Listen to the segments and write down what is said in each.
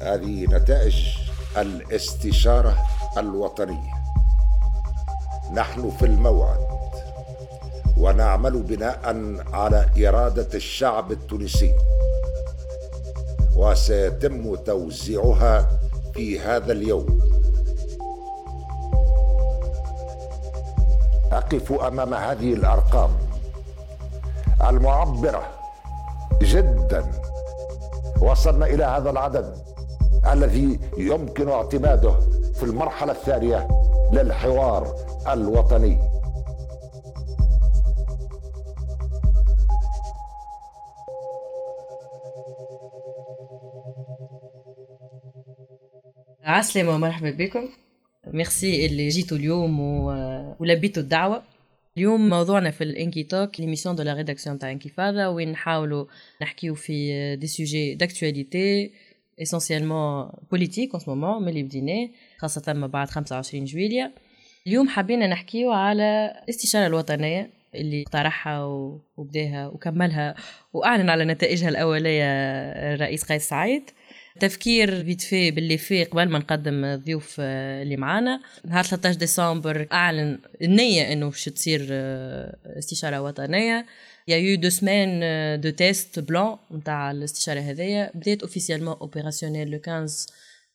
هذه نتائج الاستشارة الوطنية. نحن في الموعد ونعمل بناء على إرادة الشعب التونسي وسيتم توزيعها في هذا اليوم. أقف أمام هذه الأرقام المعبرة جدا وصلنا إلى هذا العدد. الذي يمكن اعتماده في المرحلة الثانية للحوار الوطني. عسلامة ومرحبا بكم. ميرسي اللي جيتوا اليوم و... ولبيتوا الدعوة. اليوم موضوعنا في ال Inkytalk l'émission de la rédaction تاع inkyfada وين نحاولوا نحكيو في des sujets d'actualité essentiellement politiques en moment ملي بديناه خاصة ما بعد 25 جويلية. اليوم حبينا نحكيو على الاستشارة الوطنية اللي اقترحها وبداها وكملها وأعلن على نتائجها الأولية الرئيس قيس سعيد. تفكير vite fait باللي في قبل ما نقدم الضيوف آه، اللي معانا. نهار 13 ديسمبر أعلن النية إنه باش تصير آه، استشارة وطنية. il y a eu deux semaines de test بلان نتاع الاستشاره هذيا بدات officiellement opérationnelle le 15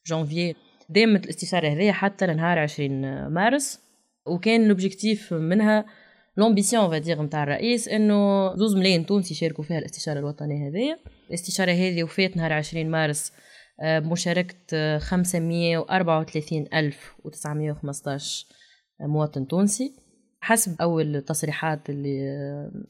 جانفي دامت الاستشاره هذيا حتى لنهار 20 مارس وكان l'objectif منها l'ambition نتاع الرئيس انه زوز ملايين تونسي يشاركوا فيها الاستشاره الوطنيه هذيا الاستشاره هذه وفات نهار 20 مارس بمشاركة 534915 مواطن تونسي حسب أول تصريحات اللي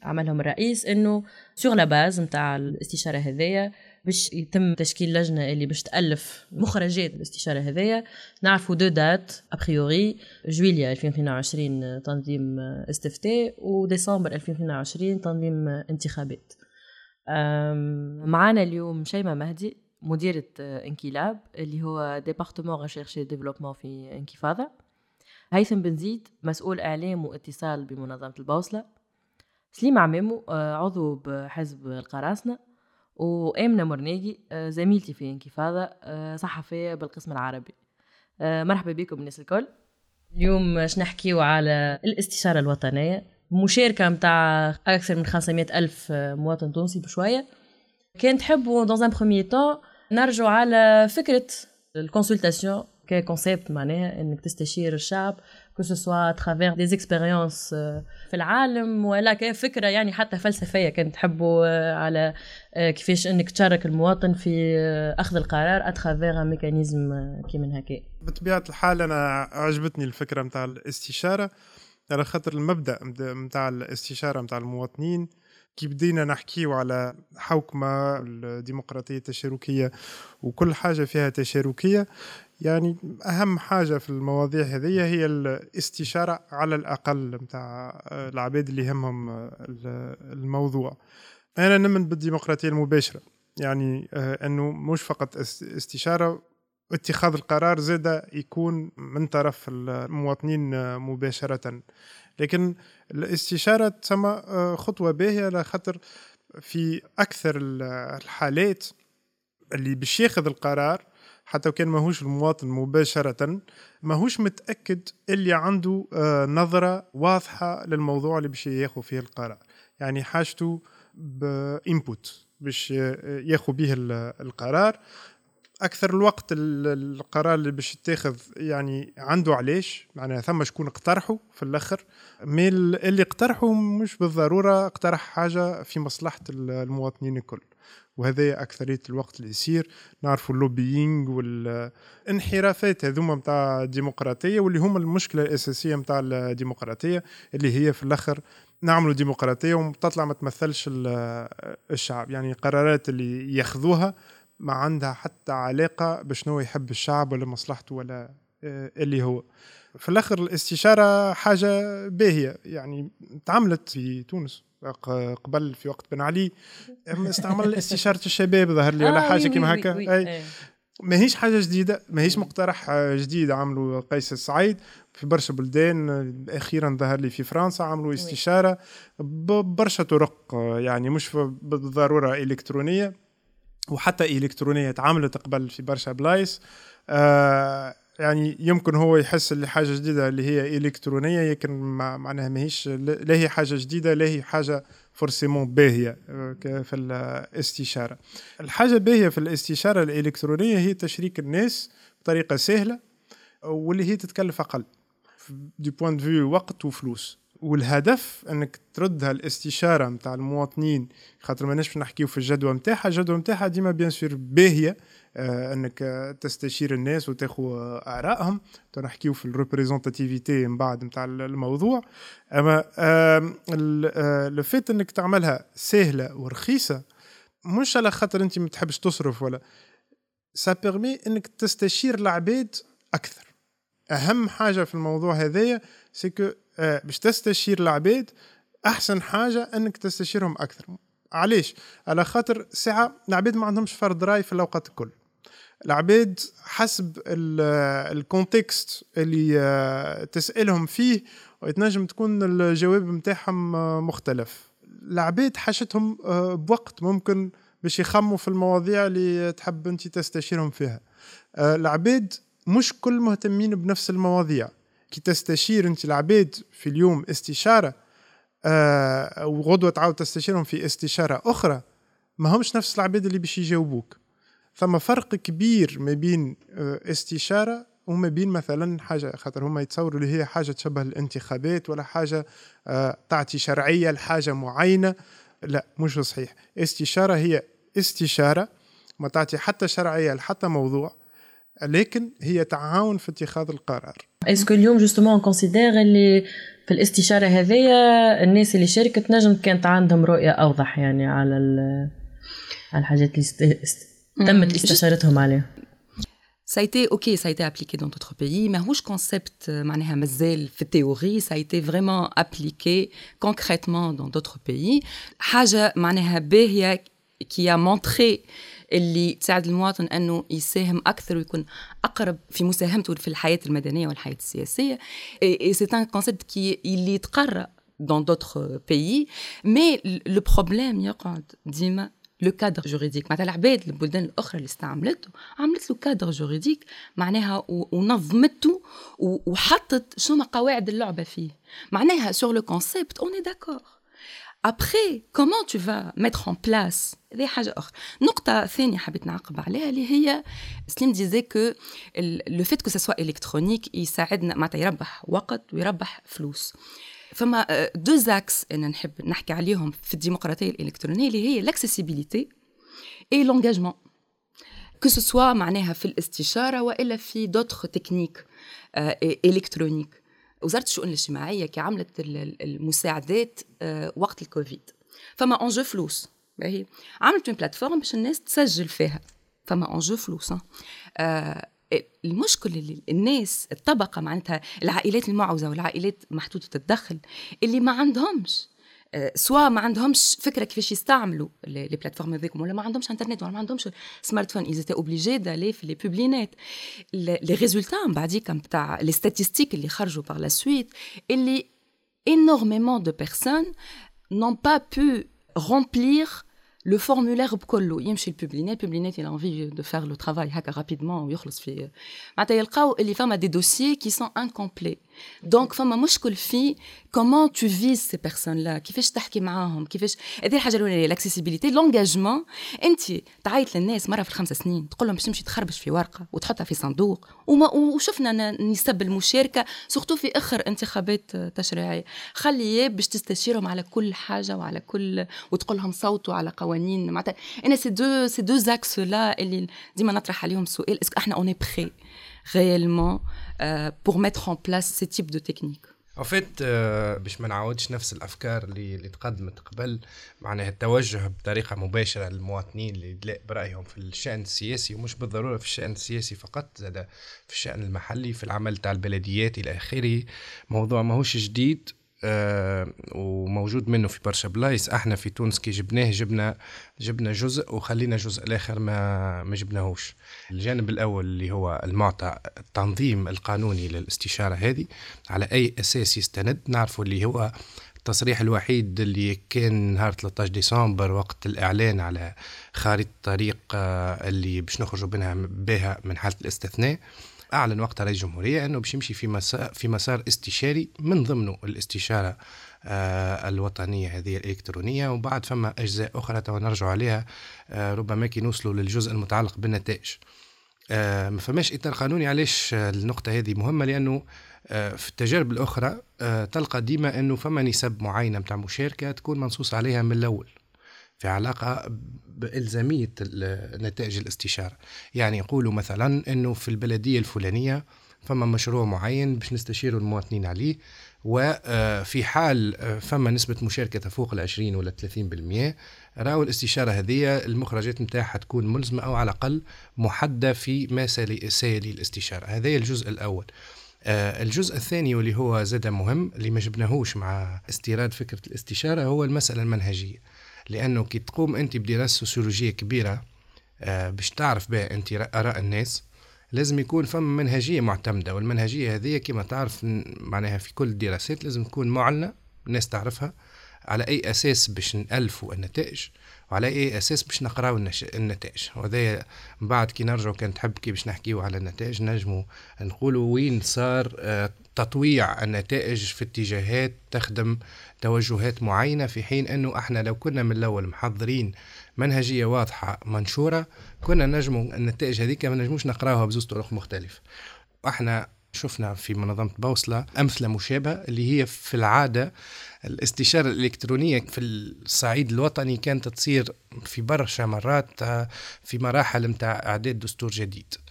عملهم الرئيس إنه sur la base نتاع الاستشارة هذيا باش يتم تشكيل لجنة اللي باش تألف مخرجات الاستشارة هذيا نعرفوا deux dates a priori جويليا 2022 تنظيم استفتاء وديسمبر 2022 تنظيم انتخابات. معانا اليوم شيماء مهدي مديرة Inkylab اللي هو département recherche et développement في انكفاضة. هيثم بن زيد مسؤول إعلام واتصال بمنظمة البوصلة. سليم عمامو عضو بحزب القراصنة. وآمنة مرناجي زميلتي في انكفاضة صحفية بالقسم العربي. مرحبا بكم الناس الكل اليوم باش نحكيو على الاستشارة الوطنية. مشاركة متاع أكثر من 500 ألف مواطن تونسي بشوية. كان تحبوا دون ان بروميي طون نرجعوا على فكرة ال consultation ك concept معناها انك تستشير الشعب que ce soit à travers des expériences في العالم ولا كفكره يعني حتى فلسفية كانت تحبوا على كيفاش انك تشارك المواطن في أخذ القرار à travers mécanisme كي من هكا. بطبيعة الحال أنا عجبتني الفكرة نتاع الاستشارة على خاطر المبدأ نتاع الاستشارة نتاع المواطنين كي بدينا نحكيو على حوكمة الديمقراطية التشاركية وكل حاجة فيها تشاركية يعني أهم حاجة في المواضيع هذه هي الاستشارة على الأقل متاع العباد اللي يهمهم الموضوع. أنا نمن بالديمقراطية المباشرة. يعني أنه مش فقط استشارة اتخاذ القرار زاد يكون من طرف المواطنين مباشرة. لكن الاستشارة تسمى آه، خطوة باهية على خاطر في أكثر الحالات اللي باش ياخذ القرار حتى وكان ماهوش المواطن مباشرة ماهوش متأكد اللي عنده آه، نظرة واضحة للموضوع اللي باش ياخذ فيه القرار. يعني حاجته بإنبوت باش ياخذ به القرار. أكثر الوقت القرار اللي باش يتاخذ يعني عنده علاش؟ معناها ثم شكون اقترحه في الأخر. مي اللي اقترحه مش بالضرورة اقترح حاجة في مصلحة المواطنين الكل. وهذا أكثرية الوقت اللي يصير. نعرفوا اللوبيينغ والانحرافات هذوما متاع الديمقراطية واللي هما المشكلة الأساسية متاع الديمقراطية اللي هي في الآخر نعملوا ديمقراطية وتطلع ما تمثلش الشعب. يعني قرارات اللي ياخذوها ما عندها حتى علاقة بشنو يحب الشعب ولا مصلحته ولا اللي هو. في الآخر الاستشارة حاجة باهية يعني تعملت في تونس قبل في وقت بن علي. استعمل استشارة الشباب ظهر لي ولا آه، حاجة كيما هكا. أي. ماهيش حاجة جديدة ماهيش مقترح جديد. عملوا قيس السعيد في برشا بلدان. أخيرا ظهر لي في فرنسا عملوا استشارة ببرشا طرق يعني مش بالضرورة إلكترونية. وحتى إلكترونية تعاملت قبل في برشا بلايص. آه يعني يمكن هو يحس اللي حاجة جديدة اللي هي إلكترونية لكن معناها ماهيش لا هي حاجة جديدة لا هي حاجة forcément باهية آه، في الاستشارة. الحاجة الباهيه في الاستشارة الإلكترونية هي تشريك الناس بطريقة سهلة واللي هي تتكلف أقل du point de vue وقت وفلوس. والهدف إنك تردها الاستشارة نتاع المواطنين خاطر ما نجمش نحكيو في الجدوى نتاعها الجدوى نتاعها ديما bien sûr باهية أنك تستشير الناس وتاخذ آرائهم. نحكيو في ال représentativité من بعد نتاع الموضوع. أما آه le fait أنك تعملها سهلة ورخيصة مش على خاطر أنت ما تحبش تصرف ولا ça permet أنك تستشير العباد أكثر. أهم حاجة في الموضوع هذايا c'est que آه، باش تستشير العباد أحسن حاجة أنك تستشيرهم أكثر. علاش؟ على خاطر ساعة العباد ما عندهمش فرد راي في الأوقات الكل. العباد حسب ال contexte اللي آه، تسألهم فيه وتنجم تكون الجواب نتاعهم آه، مختلف. العباد حاجتهم بوقت ممكن باش يخموا في المواضيع اللي تحب انت تستشيرهم فيها. العباد مش كل مهتمين بنفس المواضيع. كي تستشير انت العباد في اليوم استشارة آه وغدوة تعاود تستشيرهم في استشارة أخرى ما همش نفس العباد اللي باش يجاوبوك. ثم فرق كبير ما بين آه استشارة وما بين مثلا حاجة خاطر هما يتصوروا اللي هي حاجة تشبه الانتخابات ولا حاجة آه تعطي شرعية لحاجة معينة. لا مش صحيح. استشارة هي استشارة ما تعطي حتى شرعية لحتى موضوع لكن هي تعاون في اتخاذ القرار. est-ce que اليوم justement considère اللي في الاستشارة هذيا الناس اللي شاركت نجم كانت عندهم رؤية أوضح يعني على على الحاجات اللي تمت استشارتهم عليها Ça a été, ok, ça a été appliqué dans d'autres pays, mais le concept, معناها مازال في théorie, ça a été vraiment appliqué concrètement dans d'autres pays. حاجة معناها باهية qui a montré اللي تساعد المواطن إنه يساهم أكثر ويكون أقرب في مساهمته في الحياة المدنية والحياة السياسية. et c'est un concept qui اللي يتقرا dans d'autres pays. Mais le problème يقعد ديما le cadre juridique معناتها العباد البلدان الأخرى اللي استعملته عملت له cadre juridique معناها ونظمته وحطت شنو قواعد اللعبة فيه. معناها sur le concept on est d'accord Après, comment tu vas mettre en place des حاجة أخرى. نقطة ثانية حبيت نعقب عليها اللي هي سليم disait que le fait que ce soit électronique يساعدنا معناتها يربح وقت ويربح فلوس. فما deux axes أنا نحب نحكي عليهم في الديمقراطية الإلكترونية اللي هي l'accessibilité et l'engagement que ce soit معناها في الاستشارة وإلا في d'autres techniques électroniques وزارة الشؤون الاجتماعية كي عملت المساعدات آه، وقت الكوفيد. فما enjeu فلوس. باهي. عملت من plateforme باش الناس تسجل فيها. فما enjeu فلوس آه. المشكل اللي الناس الطبقة معناتها العائلات المعوزة والعائلات محدوده الدخل اللي ما عندهمش سواء ما عندهمش فكرة كيفاش يستعملوا les plateformes هذيكم ولا ما عندهمش انترنت ولا ما عندهمش سمارت فون ايزيتي اوبليجي دالي في لي بوبلينات لي ريزولتا من بعديك نتاع les statistiques اللي خرجوا par la suite اللي énormément de personnes n'ont pas pu remplir le formulaire بكله يمشي ال publinet ال publinet il a envie de faire le travail هكا rapidement ويخلص في معناتها يلقاو اللي فما دي دوسيي qui sont incomplets. donc فما مشكل في comment tu vises ces personnes-là كيفاش تحكي معاهم؟ كيفاش؟ هذه الحاجة الأولى l'accessibilité l'engagement أنت تعيط للناس مرة في الخمس سنين تقول لهم باش تمشي تخربش في ورقة وتحطها في صندوق. وما وشفنا نسب المشاركة surtout في آخر انتخابات تشريعية. خلي باش تستشيرهم على كل حاجة وعلى كل وتقول لهم صوتوا على قوانين. معناتها أنا ces deux ces deux axes-là اللي ديما نطرح عليهم سؤال est-ce que إحنا on est prêt réellement euh, pour mettre en place ce type de technique En fait باش ما نعاودش نفس الأفكار اللي اللي تقدمت قبل معناها التوجه بطريقة مباشرة للمواطنين اللي يدلاء برأيهم في الشأن السياسي ومش بالضرورة في الشأن السياسي فقط زاد في الشأن المحلي في العمل تاع البلديات إلى آخره. موضوع ماهوش جديد. وموجود منه في برشا بلايص. إحنا في تونس كي جبناه جبنا جبنا جزء وخلينا الجزء الآخر ما ما جبناهوش. الجانب الأول اللي هو المعطى التنظيم القانوني للاستشارة هذه على أي أساس يستند. نعرفوا اللي هو التصريح الوحيد اللي كان نهار 13 ديسمبر وقت الإعلان على خارطة الطريق آه، اللي باش نخرجوا بها من حالة الاستثناء. أعلن وقتها رئيس الجمهورية أنه باش يمشي في مسار, في مسار استشاري من ضمنه الاستشارة آه الوطنية هذه الإلكترونية. وبعد فما أجزاء أخرى تو نرجع عليها آه ربما كي نوصلوا للجزء المتعلق بالنتائج. آه ما فماش إطار قانوني. علاش النقطة هذه مهمة؟ لأنه آه في التجارب الأخرى آه تلقى ديما أنه فما نسب معينة متاع مشاركة تكون منصوص عليها من الأول. في علاقة بإلزامية نتائج الاستشارة. يعني يقولوا مثلا أنه في البلدية الفلانية فما مشروع معين باش نستشيروا المواطنين عليه وفي حال فما نسبة مشاركة تفوق ال 20 ولا 30% راهو الاستشارة هذه المخرجات نتاعها تكون ملزمة أو على الأقل محددة في ما سيلي الاستشارة. هذا الجزء الأول. الجزء الثاني واللي هو زاد مهم اللي ما جبناهوش مع استيراد فكرة الاستشارة هو المسألة المنهجية. لأنه كي تقوم أنت بدراسة سوسيولوجية كبيرة باش تعرف بها أنت آراء الناس لازم يكون فما منهجية معتمدة والمنهجية هذه كما تعرف معناها في كل الدراسات لازم تكون معلنة الناس تعرفها على أي أساس باش نألفوا النتائج وعلى أي أساس باش نقراو النتائج. وهذا بعد كي نرجعوا كان تحب كي باش نحكيو على النتائج نجموا نقولوا وين صار آه، تطويع النتائج في اتجاهات تخدم توجهات معينة في حين أنه إحنا لو كنا من الأول محضرين منهجية واضحة منشورة كنا نجموا النتائج هذيك ما نجموش نقراوها بزوز طرق مختلفة. إحنا شفنا في منظمة بوصلة أمثلة مشابهة اللي هي في العادة الاستشارة الإلكترونية في الصعيد الوطني كانت تصير في برشا مرات في مراحل متاع إعداد دستور جديد. آه،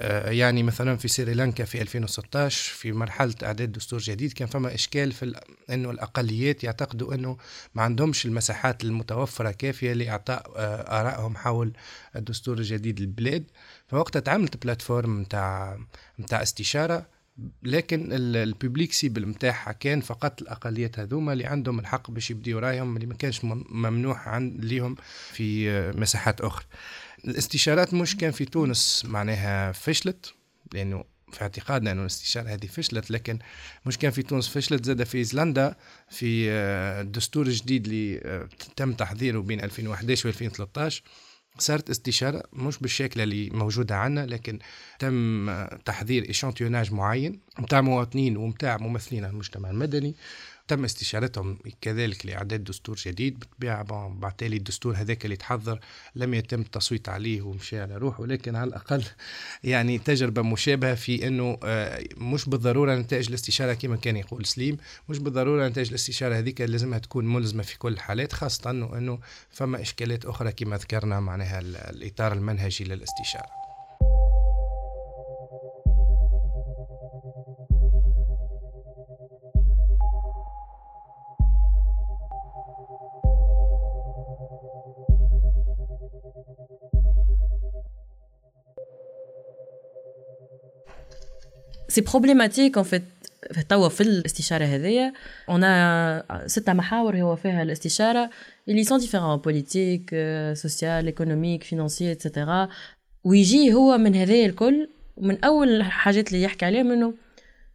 يعني مثلا في سريلانكا في 2016 في مرحلة إعداد دستور جديد كان فما إشكال في إنه الأقليات يعتقدوا إنه ما عندهمش المساحات المتوفرة كافية لإعطاء آه، آرائهم حول الدستور الجديد للبلاد. فوقتها تعملت plateforme نتاع نتاع استشارة لكن ال public cible نتاعها كان فقط الأقليات هذوما اللي عندهم الحق باش يبديو رأيهم اللي ما كانش ممنوح عن ليهم في آه، مساحات أخرى. الاستشارات مش كان في تونس معناها فشلت لأنه في اعتقادنا إنه الاستشارة هذه فشلت لكن مش كان في تونس فشلت زاد في إيسلندا في الدستور آه، الجديد اللي آه، تم تحضيره بين 2011 و 2013 صارت استشارة مش بالشكل اللي موجودة عنا لكن تم آه، تحضير إشانتيوناج معين متاع مواطنين ومتاع ممثلين المجتمع المدني. تم استشارتهم كذلك لإعداد دستور جديد بالطبيعه بعتالي الدستور هذاك اللي تحضر لم يتم التصويت عليه ومشي على روحه ولكن على الأقل يعني تجربة مشابهة في إنه آه، مش بالضرورة نتائج الاستشارة كما كان يقول سليم مش بالضرورة نتائج الاستشارة هذيك لازمها تكون ملزمة في كل الحالات خاصة إنه إنه فما إشكالات أخرى كما ذكرنا معناها الإطار المنهجي للاستشارة. c'est problématique en fait توا في الاستشارة هذيا en ستة محاور هو فيها الاستشارة. اللي sont différents politique social économique financier et cetera ويجي هو من هذايا الكل من أول الحاجات اللي يحكي عليهم انه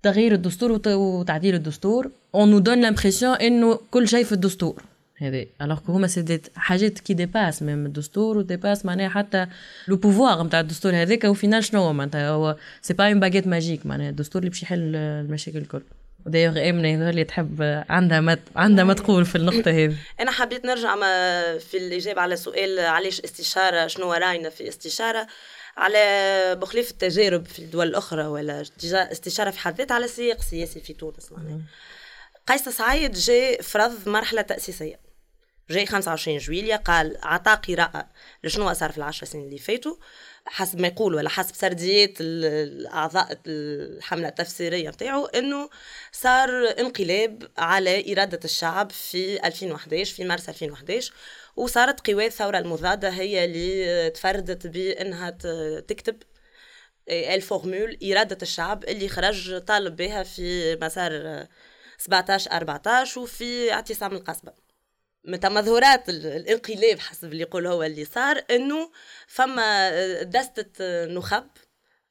تغيير الدستور وتعديل الدستور. on nous donne l'impression إنه كل شيء في الدستور. هذا alors هما c'est حاجات qui dépassent même الدستور و dépassent معناها حتى le pouvoir نتاع الدستور هذاك. au final شنو هو معناتها؟ هو c'est pas une baguette magique معناها. الدستور اللي باش يحل المشاكل الكل. ودايوغ امنه اللي تحب عندها ما عندها ما تقول في النقطة هذه. أنا حبيت نرجع ما في الإجابة على سؤال علاش استشارة شنو راينا في استشارة؟ على بخلاف التجارب في الدول الأخرى ولا استشاره في حد ذاتها على سياق سياسي في تونس معناها. قيس سعيد جاء فرض مرحلة تأسيسية. جاي 25 جويليا قال عطى قراءة لشنو صار في العشر سنين اللي فاتوا. حسب ما يقول ولا حسب سرديات الأعضاء الحملة التفسيرية نتاعو أنه صار انقلاب على إرادة الشعب في 2011 في مارس 2011 وصارت قوى الثورة المضادة هي اللي تفردت بأنها تكتب الفورمول إرادة الشعب اللي خرج طالب بها في مسار 17 14 وفي اعتصام القصبة. متى مظهورات الانقلاب حسب اللي يقول هو اللي صار إنه فما دستة نخب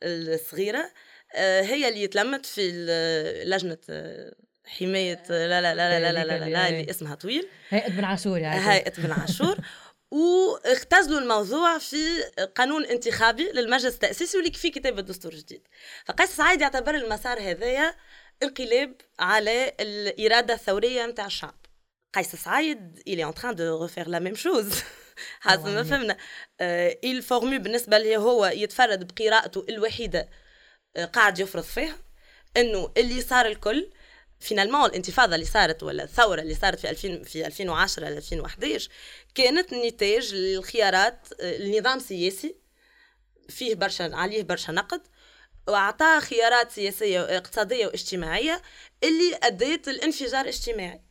الصغيرة آه، هي اللي تلمت في لجنة حماية لا لا لا لا لا لا, لا, لا, لا اللي اسمها طويل. هيئه بن عاشور يعني. هيئه بن عاشور. واختزلوا الموضوع في قانون انتخابي للمجلس التأسيسي واللي في كتاب الدستور الجديد فقيس سعيد يعتبر المسار هذايا انقلاب على الإرادة الثورية نتاع الشعب. قيس سعيد il est en train de refaire la même chose. حسب ما فهمنا. آه il formule بالنسبة لي هو يتفرد بقراءته الوحيدة آه قاعد يفرض فيها إنه اللي صار الكل فينالمون الانتفاضة اللي صارت ولا الثورة اللي صارت في 2000 في 2010 ل 2011 كانت نتاج للخيارات النظام السياسي فيه برشا عليه برشا نقد وأعطاه خيارات سياسية واقتصاديه واجتماعية اللي ادت الانفجار الاجتماعي.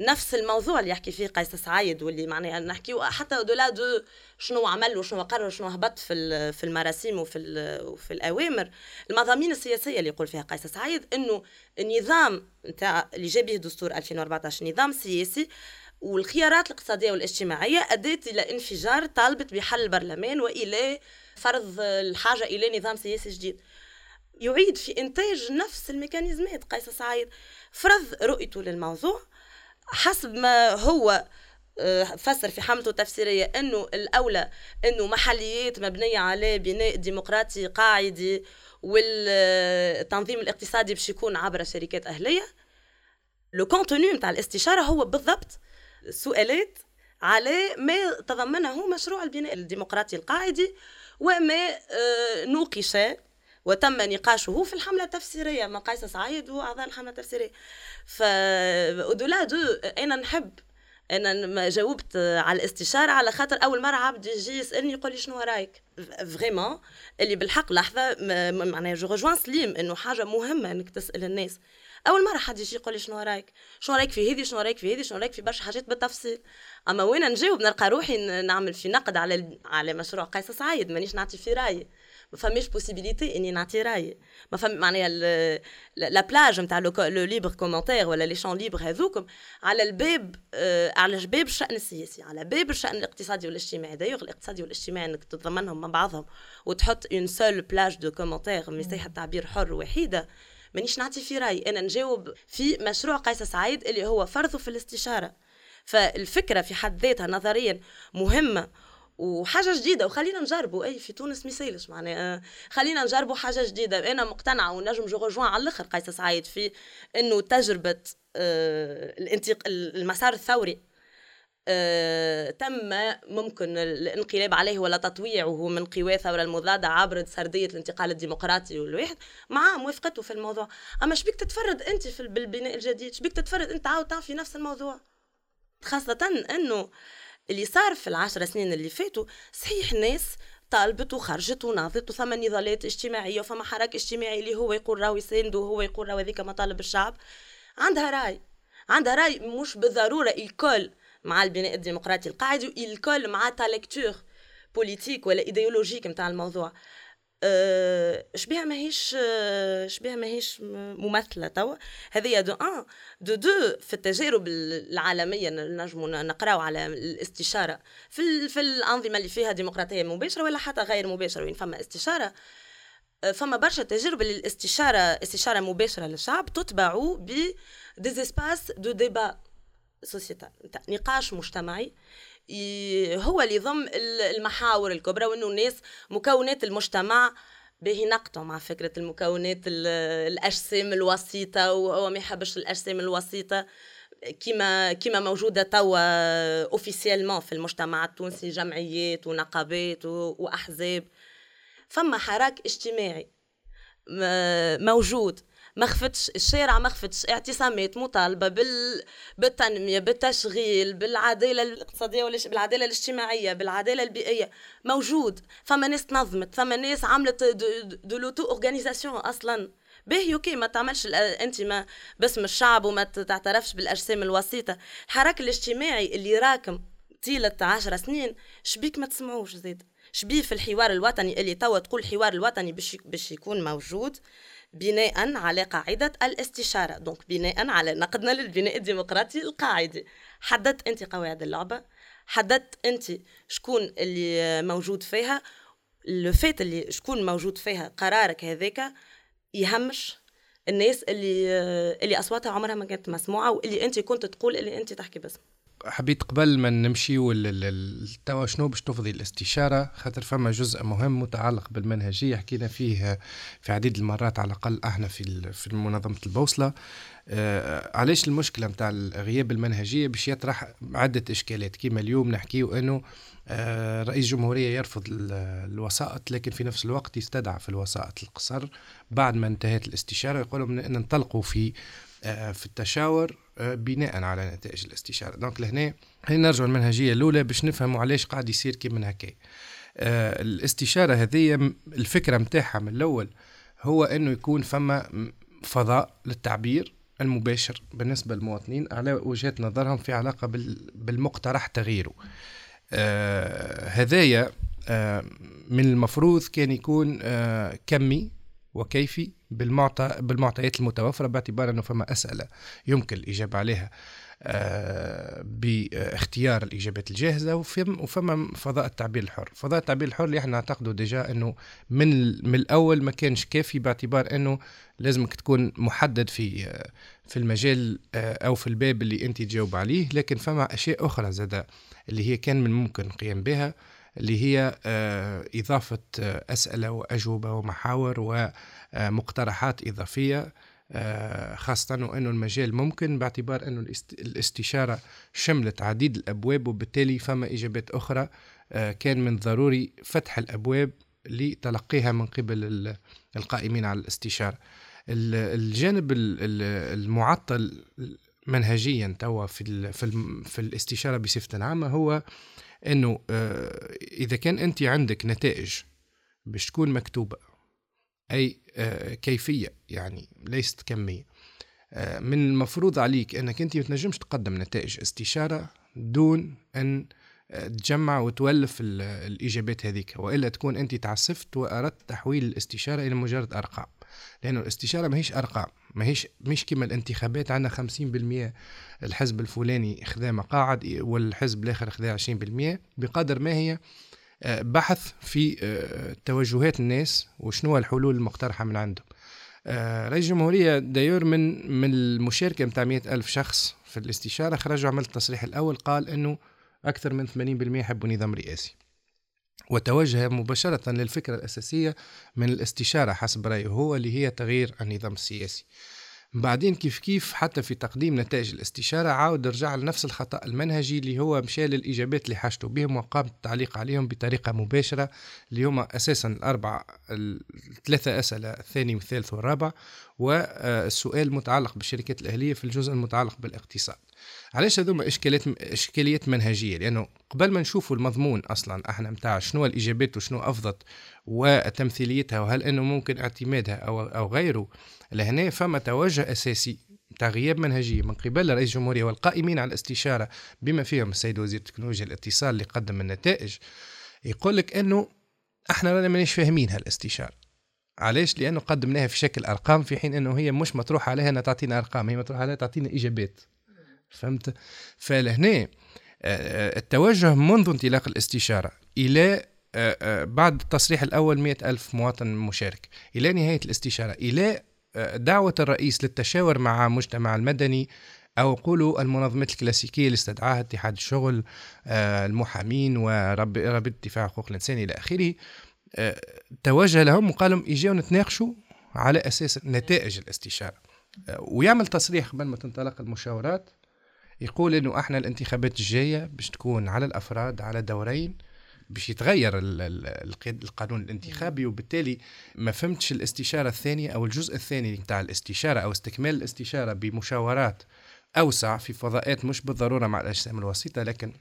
نفس الموضوع اللي يحكي فيه قيس سعيد واللي معناها نحكي حتى دولا دو شنو عمل وشنو قرر وشنو هبط في في المراسيم وفي وفي الأوامر. المضامين السياسية اللي يقول فيها قيس سعيد إنه النظام نتاع اللي جاب به دستور 2014 نظام سياسي والخيارات الاقتصادية والاجتماعية ادت إلى انفجار طالبت بحل البرلمان وإلى فرض الحاجة إلى نظام سياسي جديد. يعيد في إنتاج نفس الميكانيزمات قيس سعيد. فرض رؤيته للموضوع حسب ما هو آه، فسر في حملته التفسيرية أنه الأولى أنه محليات مبنية على بناء ديمقراطي قاعدي والتنظيم الاقتصادي باش يكون عبر شركات أهلية. لو كونتوني نتاع الاستشارة هو بالضبط سؤالات على ما تضمنه مشروع البناء الديمقراطي القاعدي وما آه، نوقش وتم نقاشه في الحملة التفسيرية مع قيس سعيد وأعضاء الحملة التفسيرية. ف au-delà de أنا نحب؟ أنا ما جاوبت على الاستشارة على خاطر أول مرة عبد يجي يسالني يقول لي شنو رأيك؟ vraiment اللي بالحق لحظة معناها je rejoins سليم إنه حاجة مهمة إنك تسأل الناس. أول مرة حد يجي يقول لي شنو رأيك؟ شنو رأيك في هذه؟ شنو رأيك في هذه؟ شنو رأيك في برشا حاجات بالتفصيل؟ أما وين نجاوب؟ نلقى روحي نعمل في نقد على على مشروع قيس سعيد مانيش نعطي في رأيي. ما فماش possibilité اني نعطي رايي ما فهم معناها la plage نتاع le libre commentaire ولا les champs libres هذوكم على الباب على باب الشان السياسي على باب الشان الاقتصادي والاجتماعي دايوغ الاقتصادي والاجتماعي انك تتضمنهم مع بعضهم وتحط une seule plage de commentaire مساحه تعبير حر وحيده مانيش نعطي في رايي أنا نجاوب في مشروع قيس سعيد اللي هو فرضه في الاستشاره فالفكرة في حد ذاتها نظريا مهمه وحاجة جديدة وخلينا نجربوا. أي في تونس مثالش معناها. خلينا نجربوا حاجة جديدة. أنا مقتنعة ونجم جو رجوان على الأخر قيس سعيد في إنه تجربة آه الانتق... المسار الثوري آه تم ممكن الانقلاب عليه ولا تطويعه من قوى الثوره المضادة عبر سردية الانتقال الديمقراطي والواحد مع موافقته في الموضوع. أما شبيك تتفرد أنت في بالبناء الجديد؟ شبيك تتفرد أنت عاود في نفس الموضوع؟ خاصة إنه اللي صار في العشر سنين اللي فاتوا صحيح ناس طالبت وخرجت وناضت وثم نضالات اجتماعية وفما حراك اجتماعي اللي هو يقول راهو يساندو وهو يقول راهو هذيك مطالب الشعب. عندها راي. عندها راي مش بالضرورة الكل مع البناء الديمقراطي القاعدي الكل مع تالكتور politique ولا idéologique نتاع الموضوع. شبيها ماهيش أه شبيها ماهيش ممثلة توا. هذه de un. de deux في التجارب العالمية نجموا نقراو على الاستشارة. في في الأنظمة اللي فيها ديمقراطية مباشرة ولا حتى غير مباشرة وين فما استشارة أه فما برشا تجارب للاستشاره استشارة مباشرة للشعب تتبع ب des espaces de débat sociétal نقاش مجتمعي. هو اللي يضم المحاور الكبرى وإنه الناس مكونات المجتمع به نقطه مع فكرة المكونات الأجسام الوسيطة وهو ما يحبش الأجسام الوسيطة كما كما موجودة توا officiellement في المجتمع التونسي جمعيات ونقابات وأحزاب. فما حراك اجتماعي موجود. ما خفتش الشارع ما خفتش اعتصامات مطالبة بال... بالتنمية بالتشغيل بالعدالة الاقتصادية ولا بالعدالة الاجتماعية بالعدالة البيئية موجود. فما ناس تنظمت فما ناس عملت de l'auto-organisation أصلا. باهي OK ما تعملش أنت ما باسم الشعب وما تعترفش بالأجسام الوسيطة. الحراك الاجتماعي اللي راكم طيلة عشر سنين شبيك ما تسمعوش زيد. شبيه في الحوار الوطني اللي توا تقول الحوار الوطني باش يكون موجود؟ بناء على قاعدة الاستشارة. دونك بناء على نقدنا للبناء الديمقراطي القاعدي حددت أنت قواعد اللعبة؟ حددت أنت شكون اللي موجود فيها؟ فات اللي شكون موجود فيها قرارك هذاك يهمش الناس اللي اللي أصواتها عمرها ما كانت مسموعة واللي أنت كنت تقول اللي أنت تحكي باسمه. حبيت قبل ما نمشيو توا شنو باش تفضي الاستشارة؟ خاطر فما جزء مهم متعلق بالمنهجية حكينا فيه في عديد المرات على الأقل إحنا في في منظمة البوصلة. آه علاش المشكلة نتاع غياب المنهجية؟ باش يطرح عدة إشكالات. كيما اليوم نحكيو إنه آه رئيس الجمهوريه يرفض الوسائط لكن في نفس الوقت يستدعى في الوسائط القصر بعد ما انتهت الاستشارة يقولوا ننطلقوا في في التشاور آه، بناء على نتائج الاستشارة. دونك لهنا نرجع المنهجيه الأولى باش نفهموا علاش قاعد يصير كي من هكا آه، الاستشارة هذه الفكرة نتاعها من الأول هو إنه يكون فما فضاء للتعبير المباشر بالنسبة للمواطنين على وجهات نظرهم في علاقة بالمقترح تغييره. آه هذايا آه من المفروض كان يكون آه كمي وكيفي بالمعطى بالمعطيات المتوفرة باعتبار أنه فما أسئلة يمكن الإجابة عليها آه، باختيار الإجابات الجاهزة وفما فضاء التعبير الحر. فضاء التعبير الحر اللي إحنا نعتقده ديجا أنه من, من الأول ما كانش كافي باعتبار أنه لازمك تكون محدد في آه، في المجال آه، أو في الباب اللي أنت تجاوب عليه. لكن فما أشياء أخرى زادة اللي هي كان من الممكن القيام بها. اللي هي إضافة أسئلة وأجوبة ومحاور و آه، مقترحات إضافية آه، خاصة وأنه المجال ممكن باعتبار أنه الاستشارة شملت عديد الأبواب وبالتالي فما إجابات أخرى آه، كان من ضروري فتح الأبواب لتلقيها من قبل القائمين على الاستشارة. الجانب المعطل منهجيا توا في في, في الاستشارة بصفه عامة هو إنه إذا كان أنت عندك نتائج باش تكون مكتوبة أي آه، كيفية يعني ليست كمية آه، من المفروض عليك أنك أنت متنجمش تقدم نتائج استشارة دون آه، تجمع وتولف الإجابات هذيك وإلا تكون أنت تعسفت وأردت تحويل الاستشارة إلى مجرد أرقام. لأنه الاستشارة ماهيش أرقام ماهيش مش كما الانتخابات عندنا 50% الحزب الفلاني خذا مقاعد والحزب الآخر خذا 20% بقدر ما هي آه، بحث في آه، توجهات الناس وشنو الحلول المقترحة من عندهم. آه، رئيس الجمهورية دايور من من المشاركة متاع مئة ألف شخص في الاستشارة خرج عمل التصريح الأول قال أنه أكثر من 80% يحبوا نظام رئاسي. وتوجه مباشرة للفكرة الأساسية من الاستشارة حسب رأيه هو اللي هي تغيير النظام السياسي. بعدين كيف كيف حتى في تقديم نتائج الاستشارة عاود رجع لنفس الخطأ المنهجي اللي هو مشى للإجابات اللي حاجته بهم وقام التعليق عليهم بطريقة مباشرة اللي هما أساسا الأربع الثلاثة أسئلة الثاني والثالث والرابع والسؤال المتعلق بالشركات الأهلية في الجزء المتعلق بالاقتصاد. علاش هذوما اشكاليات إشكاليات منهجية؟ لأنه قبل ما نشوفوا المضمون أصلا أحنا متاع شنو الاجابات وشنو افضت وتمثيليتها وهل إنه ممكن اعتمادها أو أو غيره لهنا فما توجه أساسي تاع غياب منهجية من قبل رئيس الجمهوريه والقائمين على الاستشارة بما فيهم السيد وزير التكنولوجيا الاتصال اللي قدم النتائج يقول لك إنه أحنا رانا مانيش فاهمين هالاستشارة. علاش؟ لأنه قدمناها في شكل أرقام في حين إنه هي مش مطروحة عليها إنها تعطينا أرقام هي مطروحة عليها تعطينا اجابات فهمت؟ فلهنا آه، آه، التوجه منذ انطلاق الاستشارة إلى آه، بعد التصريح الأول مئة ألف مواطن مشارك إلى نهاية الاستشارة إلى دعوة الرئيس للتشاور مع المجتمع المدني أو قولوا المنظمات الكلاسيكية اللي استدعاها اتحاد الشغل المحامين ورابطة دفاع حقوق الإنسان إلى آخره توجه لهم وقال لهم إجاو نتناقشوا على أساس نتائج الاستشارة ويعمل تصريح قبل ما تنطلق المشاورات يقول إنه إحنا الانتخابات الجاية باش تكون على الأفراد على دورين باش يتغير القانون الانتخابي وبالتالي ما فهمتش الاستشارة الثانية أو الجزء الثاني نتاع الاستشارة أو استكمال الاستشارة بمشاورات أوسع في فضاءات مش بالضرورة مع الأجسام الوسيطة لكن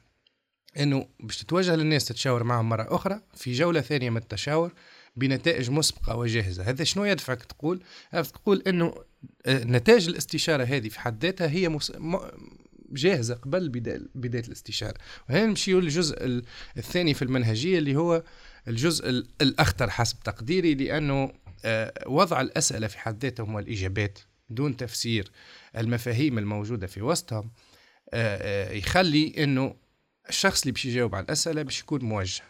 إنه باش تتوجه للناس تتشاور معهم مرة أخرى في جولة ثانية من التشاور بنتائج مسبقة وجاهزة هذا شنو يدفعك تقول تقول إنه آه، نتائج الاستشارة هذه في حد ذاتها هي. جاهزة قبل بدايه الاستشارة. وهنا نمشيو للجزء الثاني في المنهجية اللي هو الجزء الأخطر حسب تقديري لأنه آه، وضع الأسئلة في حد ذاتهم والإجابات دون تفسير المفاهيم الموجودة في وسطهم آه، آه، يخلي إنه الشخص اللي باش يجاوب على الأسئلة باش يكون موجه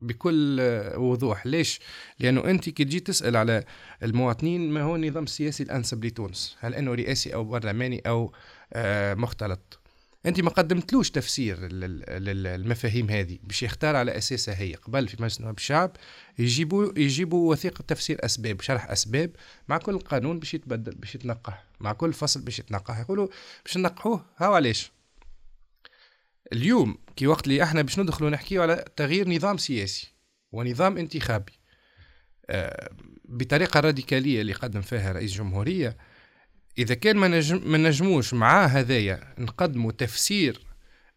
بكل وضوح. ليش؟ لأنه أنت كي تجي تسأل على المواطنين ما هو النظام السياسي الأنسب لتونس؟ هل إنه رئاسي أو برلماني أو مختلط. أنت ما قدمتلوش تفسير للمفاهيم هذه باش يختار على اساسها هي. قبل في مجلس نواب الشعب يجيبوا يجيبوا وثيقة تفسير أسباب شرح أسباب مع كل قانون باش يتبدل باش يتنقح مع كل فصل باش يتنقح يقولوا باش نقحوه هاو علاش اليوم كي وقت اللي إحنا باش ندخلوا نحكيو على تغيير نظام سياسي ونظام انتخابي آه، بطريقة راديكالية اللي قدم فيها رئيس جمهورية إذا كان ما نجم نجموش مع هذايا نقدموا تفسير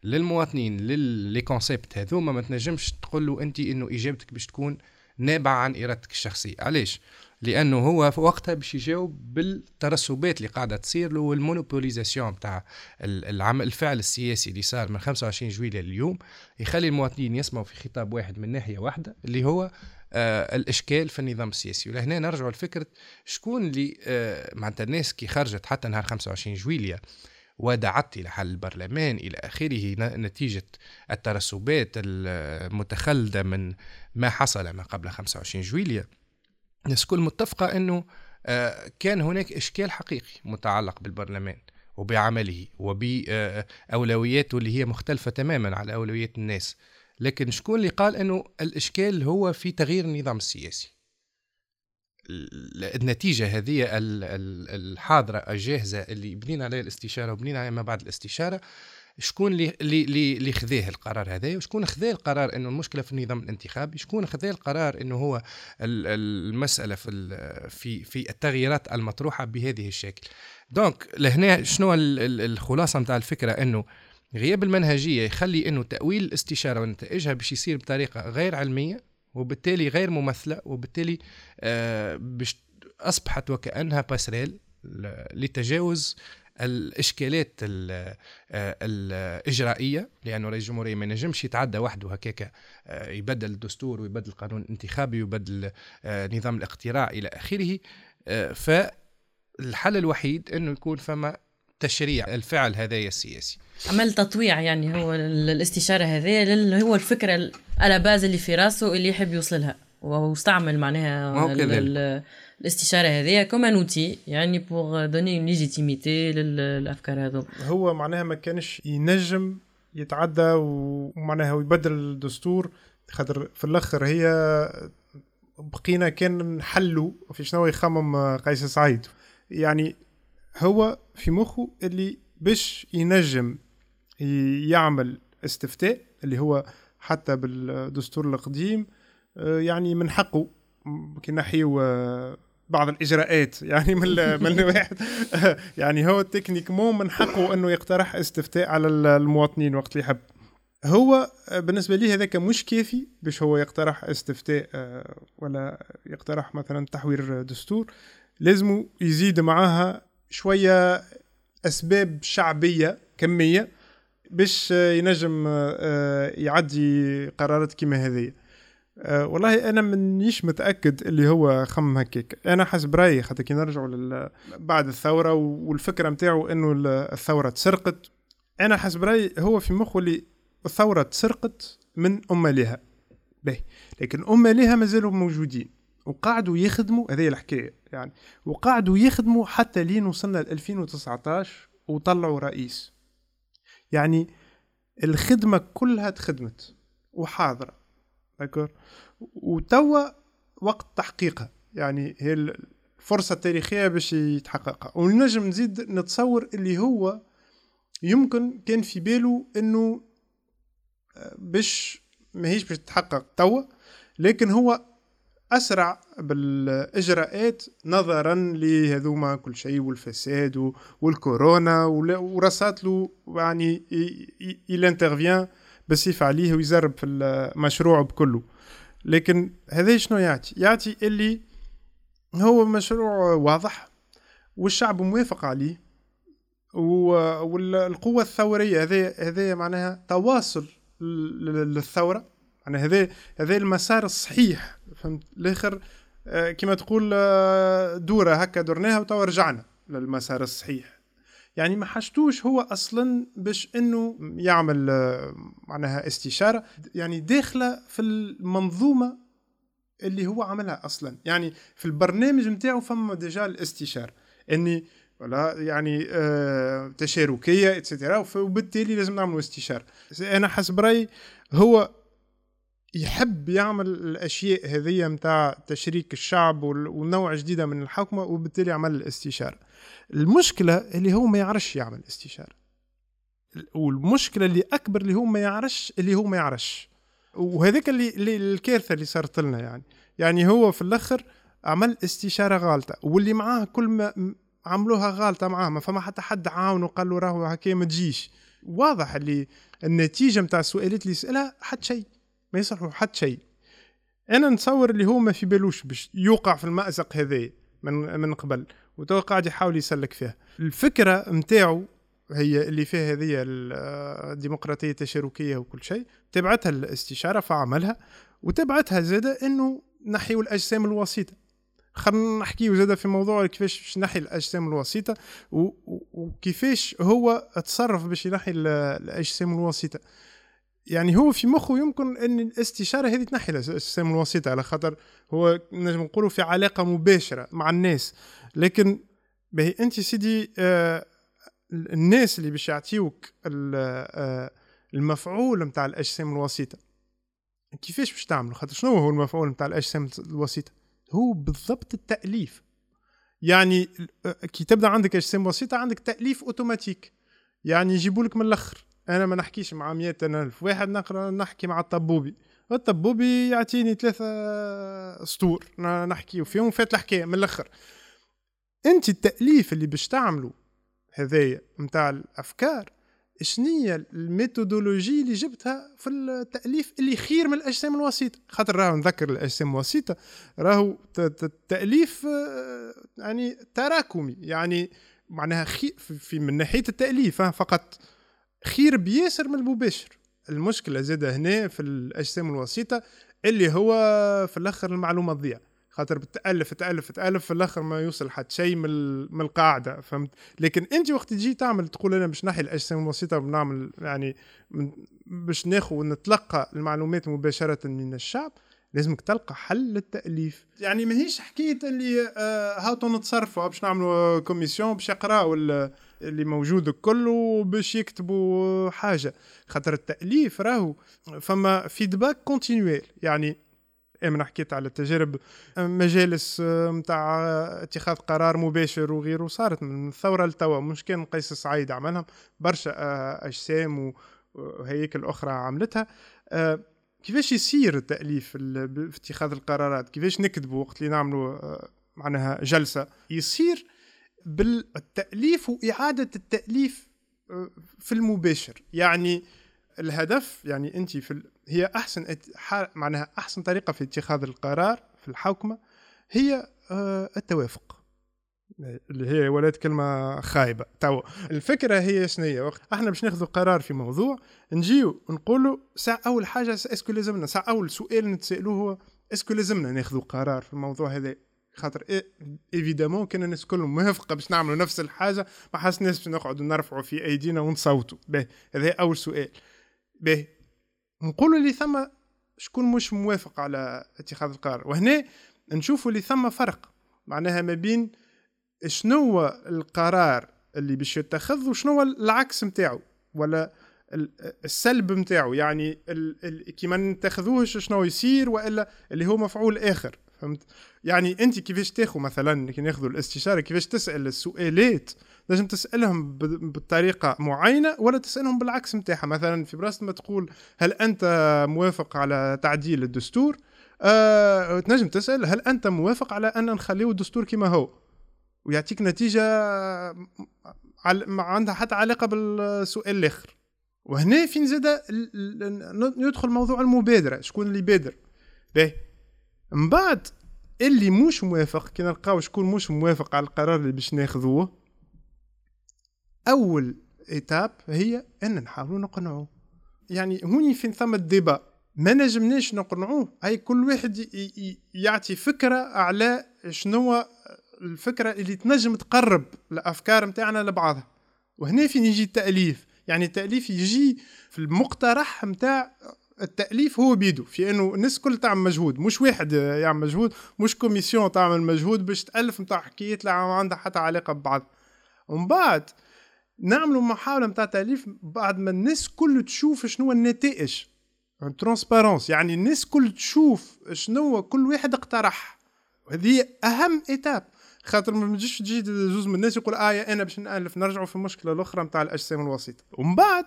للمواطنين للي كونسيبت هذوما ما تنجمش تقول له أنت إنه إجابتك باش تكون نابعة عن إرادتك الشخصية. علاش؟ لأنه هو في وقتها باش يجاوب بالترسبات اللي قاعدة تصير له والمونوبوليزاسيون تاع العمل الفعل السياسي اللي صار من 25 جويلية اليوم يخلي المواطنين يسمعوا في خطاب واحد من ناحية واحدة اللي هو الإشكال في النظام السياسي. ولهنا نرجعوا لفكرة شكون اللي آه معناتها الناس كي خرجت حتى نهار 25 جويلية ودعت إلى حل البرلمان إلى آخره نتيجة الترسبات المتخلدة من ما حصل ما قبل 25 جويلية الناس كل متفقة أنه آه، كان هناك إشكال حقيقي متعلق بالبرلمان وبعمله وبأولوياته اللي هي مختلفة تماما على أولويات الناس. لكن شكون اللي قال أنه الإشكال هو في تغيير النظام السياسي؟ النتيجة هذه الحاضرة الجاهزة اللي بنينا عليها الاستشارة وبنينا عليها ما بعد الاستشارة شكون اللي اللي اللي خذاه القرار هذا؟ وشكون خذاه القرار إنه المشكلة في النظام الانتخابي؟ شكون خذاه القرار إنه هو المسألة في في في التغييرات المطروحة بهذه الشكل؟ دونك لهنا شنو الخلاصة نتاع الفكرة؟ إنه غياب المنهجية يخلي إنه تأويل الاستشارة ونتائجها باش يصير بطريقة غير علمية وبالتالي غير ممثلة وبالتالي آه أصبحت وكأنها باسريل لتجاوز الإشكالات آه، الإجرائية لأنه رئيس الجمهورية ما ينجمش يتعدى وحده هكاك آه، يبدل الدستور ويبدل القانون الانتخابي ويبدل نظام الاقتراع إلى آخره فالحل الوحيد إنه يكون فما تشريع الفعل هذايا السياسي عمل تطويع يعني هو الاستشارة هذه هو الفكرة على باز اللي في راسه اللي يحب يوصلها. واستعمل معناها الاستشارة هذه comme outil يعني pour donner une légitimité للأفكار هذو. هو معناها ما كانش ينجم يتعدى ومعناها ويبدل الدستور خاطر في الأخر هي بقينا كان نحلوا في شنو يخمم قيس سعيد. يعني هو في مخه اللي باش ينجم يعمل استفتاء اللي هو حتى بالدستور القديم آه، يعني من حقه. كي نحيو آه، بعض الإجراءات يعني من من الواحد يعني هو techniquement من حقه إنه يقترح استفتاء على المواطنين وقت اللي يحب. هو بالنسبة لي هذاك مش كافي باش هو يقترح استفتاء آه، ولا يقترح مثلا تحوير دستور. لازم يزيد معاها شوية أسباب شعبية كمية باش ينجم آه، يعدي قرارات كيما هذه. والله أنا مانيش متأكد اللي هو خم هكاك. أنا حسب رأيي خاطر كي نرجعوا بعد الثورة والفكرة نتاعو انه الثورة تسرقت. أنا حسب رأيي هو في مخه اللي الثورة تسرقت من امالها باهي. لكن امالها مازالوا موجودين. وقعدوا يخدموا هذه الحكاية يعني وقعدوا يخدموا حتى لين وصلنا ل 2019 وطلعوا رئيس. يعني الخدمة كلها تخدمت وحاضرة داكور وتوا وقت تحقيقها يعني هي الفرصة التاريخية باش يتحققها. ونجم نزيد نتصور اللي هو يمكن كان في باله إنه آه، باش ماهيش باش تتحقق توا لكن هو أسرع بالإجراءات نظرا لهذوما كل شيء والفساد والكورونا ورصات له يعني الانترفيان بصفة عليه ويزرب في المشروع بكله. لكن هذا شنو يعطي؟ يعطي اللي هو مشروع واضح والشعب موافق عليه والقوة الثورية هذا هذا معناها تواصل للثورة. يعني هذا هذا المسار الصحيح فهمت؟ الآخر آه، كما تقول آه، دورة هكا درناها وتوا رجعنا للمسار الصحيح. يعني ما حشتوش هو أصلا باش إنه يعمل آه، معناها استشارة يعني داخلة في المنظومة اللي هو عملها أصلا. يعني في البرنامج نتاعو فما déjà الاستشارة. إني ولا يعني آه تشاركية et cetera وبالتالي لازم نعملوا استشارة. أنا حسب رأيي هو يحب يعمل الأشياء هذه متاع تشريك الشعب ونوع جديده من الحكمة وبالتالي عمل الاستشارة. المشكلة اللي هو ما يعرفش يعمل استشارة. والمشكلة اللي أكبر اللي هو ما يعرفش اللي هو ما يعرفش. وهذاك اللي, اللي الكارثة اللي صارت لنا يعني. يعني هو في الأخر عمل استشارة غالطة واللي معاه كل ما عملوها غالطة معاه ما فما حتى حد عاونه وقال له راهو هكا ما تجيش. واضح اللي النتيجة نتاع السؤالات اللي يسألها حد شيء. ما يصلحوا حد شيء. أنا نتصور اللي هو ما في بالوش باش يوقع في المأزق هذا من من قبل وتو قاعد يحاول يسلك فيها. الفكرة نتاعو هي اللي فيها هذه الديمقراطيه التشاركيه وكل شيء تبعتها الاستشارة فعملها وتبعتها زاده إنه نحيوا الأجسام الوسيطة. خلينا نحكي زاده في موضوع كيفاش نحي الأجسام الوسيطة وكيفاش هو تصرف باش ينحي الأجسام الوسيطة. يعني هو في مخه يمكن أن الاستشارة هذه تنحي الاجسام الوسيطه على خاطر هو نجم نقولوا في علاقة مباشرة مع الناس. لكن باهي أنت سيدي آه الناس اللي باش يعطيوك آه المفعول نتاع الاجسام الوسيطه كيفاش باش تعملوا؟ خاطر شنو هو المفعول نتاع الاجسام الوسيطه هو بالضبط التأليف. يعني آه، كي تبدأ عندك اجسام وسيطه عندك تأليف أوتوماتيك. يعني يجيبوا لك من الأخر. أنا ما نحكيش مع مئة ألف. واحد نقرأ نحكي مع الطبوبي. الطبوبي يعطيني ثلاثة سطور. نحكي فيهم فات الحكاية من الآخر. أنت التأليف اللي باش تعمله هذايا متاع الأفكار شنية ال méthodologie اللي جبتها في التأليف اللي خير من الأجسام الوسيطة؟ خاطر راهو نذكر الأجسام الوسيطة. راهو التأليف يعني تراكمي. يعني معناها خي في من ناحية التأليف فقط. خير بياسر من المباشر. المشكلة زاد هنا في الأجسام الوسيطة اللي هو في الآخر المعلومة تضيع خاطر بتألف تألف تألف في الآخر ما يوصل حد شيء من من القاعدة فهمت؟ لكن أنت وقت تجي تعمل تقول أنا باش نحي الأجسام الوسيطة بنعمل يعني باش ناخذ ونتلقى المعلومات مباشرة من الشعب لازمك تلقى حل للتأليف. يعني ماهيش حكاية اللي آه هاو نتصرفوا باش نعملوا commission باش يقراوا اللي موجود كله باش يكتبوا حاجة. خاطر التأليف راهو فما feedback continuel يعني أنا حكيت على التجارب مجالس نتاع اتخاذ قرار مباشر وغيره صارت من الثورة لتوا. مش كان قيس سعيد عملها برشا آه، أجسام وهيكل أخرى عملتها. آه، كيفاش يصير التأليف في اتخاذ القرارات؟ كيفاش نكتبوا وقت اللي نعملوا آه، معناها جلسة؟ يصير بالتأليف وإعادة التأليف آه، في المباشر. يعني الهدف يعني أنت في ال... هي أحسن معناها أحسن طريقة في اتخاذ القرار في الحوكمه هي آه، التوافق. اللي هي ولات كلمة خايبة. تو الفكرة هي شنية؟ وقت إحنا باش ناخذ قرار في موضوع نجيو نقولوا ساعة أول حاجة est-ce que لازمنا ساعة أول سؤال نتسألوه هو est-ce que لازمنا ناخذ قرار في الموضوع هذا. خاطر إيه évidemment كان الناس كلهم موافقة باش نعملوا نفس الحاجة ما حسناش باش نقعدوا نرفعوا في أيدينا ونصوتوا. باهي هذا أول سؤال. باهي نقولوا اللي ثم شكون مش موافق على اتخاذ القرار. وهنا نشوفوا اللي ثم فرق. معناها ما بين شنو القرار اللي باش يتخذ وشنو العكس نتاعو ولا السلب نتاعو يعني كي ما نتخذوهش شنو يصير وإلا اللي هو مفعول آخر فهمت؟ يعني أنت كيفاش تاخذ مثلا كي ناخذوا الاستشارة كيفاش تسأل السؤالات؟ لازم تسألهم بطريقة معينة ولا تسألهم بالعكس نتاعها مثلا في براس ما تقول هل أنت موافق على تعديل الدستور؟ آه تنجم تسأل هل أنت موافق على أن نخليه الدستور كما هو؟ ويعطيك نتيجة ما عندها حتى علاقة بالسؤال الآخر. وهنا فين زاد يدخل موضوع المبادرة شكون اللي بادر؟ باهي. من بعد اللي مش موافق كي نلقاو شكون مش موافق على القرار اللي باش ناخذوه أول إيتاب هي أن نحاولوا نقنعوه. يعني هوني فين ثم ال débat ما نجمناش نقنعوه. أي كل واحد يعطي فكرة على شنو الفكرة اللي تنجم تقرب الأفكار نتاعنا لبعضها. وهنا فين يجي التأليف؟ يعني التأليف يجي في المقترح نتاع التأليف هو بيدو في إنه الناس الكل تعمل مجهود مش واحد يعمل مجهود مش commission تعمل مجهود باش تألف نتاع حكايات لا عندها حتى علاقة ببعض. ومن بعد نعملوا محاولة نتاع تأليف بعد ما الناس كل تشوف شنو النتائج. transparence يعني الناس كل تشوف شنو كل واحد اقترح. وهذه أهم étape خاطر ما تجيش تجي زوز من الناس يقول آه أنا باش نألف نرجعوا في المشكلة الأخرى نتاع الأجسام الوسيطه ومن بعد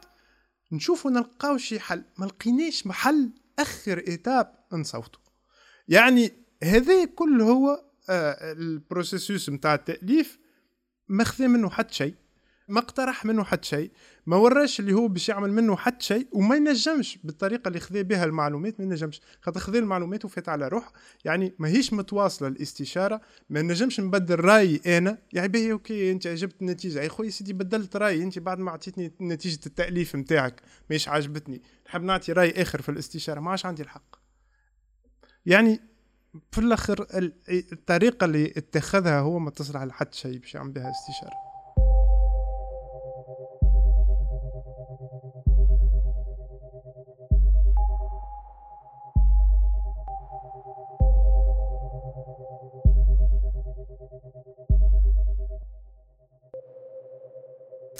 نشوفوا نلقاو شي حل ما لقيناش حل أخر étape نصوتوا يعني هذا كل هو آه ال processus نتاع التأليف ما خذا منه حتى شيء. ما اقترح منه حتى شيء ما وراش اللي هو باش يعمل منه حتى شيء وما ينجمش بالطريقة اللي خذا بها المعلومات ما ينجمش. خاطر خذا المعلومات وفات على روح يعني ماهيش متواصلة الاستشارة ما نجمش نبدل رأيي أنا. يعني باهي OK أنت عجبت النتيجة. يا خويا سيدي بدلت رأيي. أنت بعد ما اعطيتني نتيجة التأليف نتاعك ماهيش عجبتني نحب نعطي رأي آخر في الاستشارة. ما عادش عندي الحق. يعني في الآخر الطريقة اللي اتخذها هو ما تصلح لحد شيء باش يعمل بها استشارة.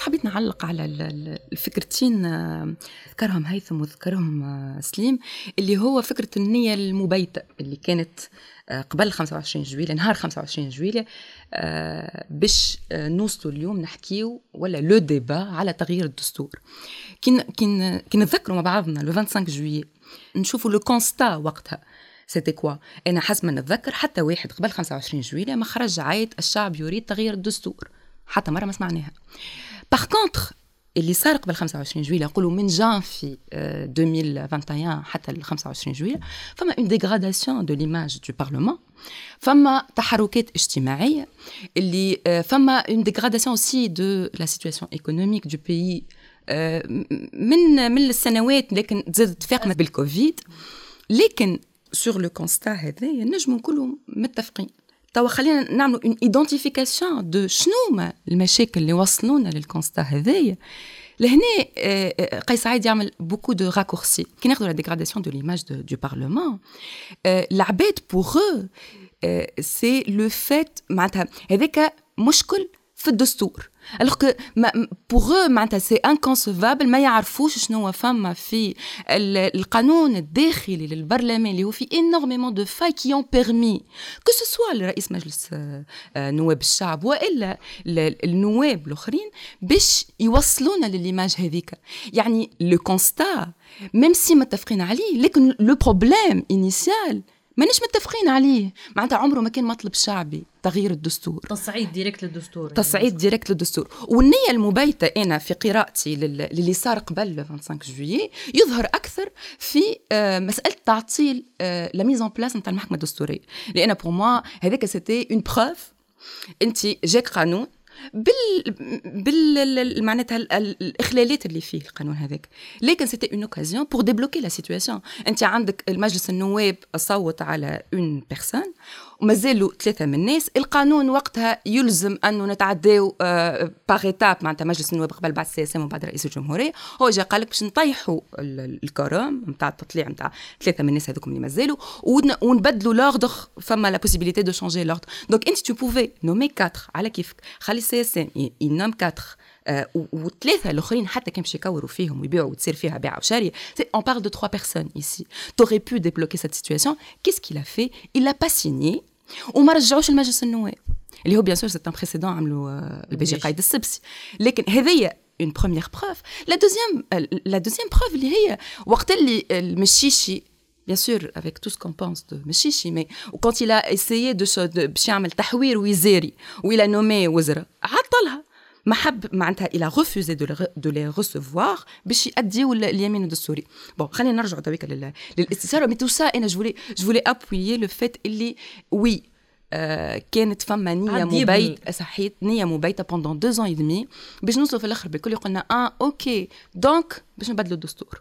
حبيت نعلق على الفكرتين آه، ذكرهم هيثم وذكرهم آه، سليم اللي هو فكرة النية المبيتة اللي كانت آه، قبل 25 جويلية نهار 25 جويلية باش نوصلوا اليوم نحكيو ولا le débat على تغيير الدستور. كي كي نتذكروا مع بعضنا le 25 juillet نشوفوا le constat وقتها. c'était quoi أنا حسب ما نتذكر حتى واحد قبل 25 جويلية ما خرج عايت الشعب يريد تغيير الدستور. حتى مرة ما سمعناها. par contre اللي صار قبل 25 جويلية نقولوا من جانفي 2021 حتى ل 25 جويلية فما une dégradation de l'image du parlement فما تحركات اجتماعية اللي فما une dégradation aussi de la situation économique du pays من من السنوات لكن تزادت تفاقمت بالكوفيد لكن sur le constat هذايا نجموا نقولوا متفقين. توا خلينا نعملوا une identification de شنو المشاكل اللي وصلونا لل constat هذايا. لهنا آه، آه، قيس سعيد يعمل beaucoup de raccourcis كي ناخذوا la dégradation de l'image du parlement العباد pour c'est le fait معناتها هذاك مشكل في الدستور. alors que pour معناتها c'est inconcevable ما يعرفوش شنو فما في القانون الداخلي للبرلمان اللي هو فيه énormément de failles qui ont permis que ce soit لرئيس مجلس نواب الشعب والا النواب الاخرين باش يوصلونا ل l'image هذيك يعني le constat même si متفقين عليه لكن le problème initial مانيش متفقين عليه. معناتها عمره ما كان مطلب شعبي تغيير الدستور. تصعيد direct للدستور. تصعيد يعني. direct للدستور. والنية المبيتة أنا في قراءتي للي صار قبل 25 جويي يظهر أكثر في آه، مسألة تعطيل la mise en place نتاع المحكمة الدستورية. لأن pour moi هذاك c'était une preuve انت جاك قانون بال بال معناتها الاخلالات اللي فيه القانون هذاك. لكن c'était une occasion pour débloquer la situation أنت عندك المجلس النواب صوت على une personne ومازالوا ثلاثة من الناس. القانون وقتها يلزم أنه نتعداو آه par étape معناتها مجلس النواب قبل بعد السياسة ومن بعد رئيس الجمهورية. هو جا قال لك باش نطيحوا الكرم نتاع التطليع نتاع ثلاثة من الناس هذوكم اللي مازالوا ونبدلوا l'ordre فما la possibilité de changer l'ordre donc انت tu pouvais nommer 4 على كيفك. خلي السياسة ينام 4 آه وثلاثه الاخرين حتى كان باش يكوروا فيهم ويبيعوا وتصير فيها بيع وشاريه on parle de trois personnes ici t'aurais pu débloquer cette situation qu'est-ce qu'il a fait il l'a pas signé وما رجعوش المجلس النواب اللي هو بيان سور سي ان بريسيدون عملوا البي جي قايد السبسي لكن هذيا اون بروميير بروف لا دوزيام لا دوزيام بروف اللي هي وقت اللي المشيشي bien sûr avec tout ce qu'on pense de Meshishi mais quand il a essayé de, de باش يعمل تحوير وزاري وإلى نومي وزراء عطلها ما حب معناتها il a refusé de les recevoir باش يأديو اليمين الدستوري bon خلينا نرجعوا تويك للاستشارة mais tout ça أنا je voulais appuyer le fait اللي oui آه كانت فما نية مبيت صحيت نية مبيتة pendant deux ans et demi باش نوصلوا في الأخر بالكل قلنا آه OK. donc باش نبدلوا الدستور.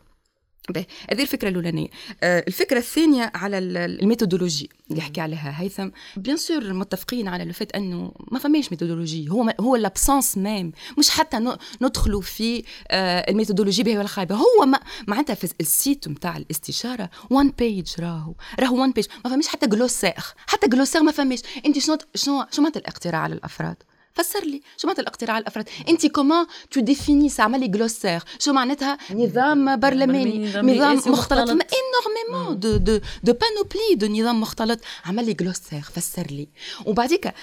هذه الفكرة الأولانية. آه، الفكرة الثانية على ال méthodologie اللي حكى عليها هيثم. bien sûr متفقين على ال fait أنه ما فماش méthodologie هو هو l'absence même مش حتى ندخلوا في آه، ال méthodologie باهية ولا خايبه هو ما معناتها في ال site نتاع الاستشارة one page راهو. راهو one page ما فماش حتى glossaire حتى glossaire ما فماش. أنت شنو شنو شو معناتها الاقتراع على الأفراد؟ فسر لي. شو معناتها الاقتراع الأفراد؟ أنت comment tu définis les glossaires شو معناتها؟ نظام برلماني. نظام مختلط. énormément de de de panoplies de نظام مختلط. عمل لي glossaire فسر لي. وبعديك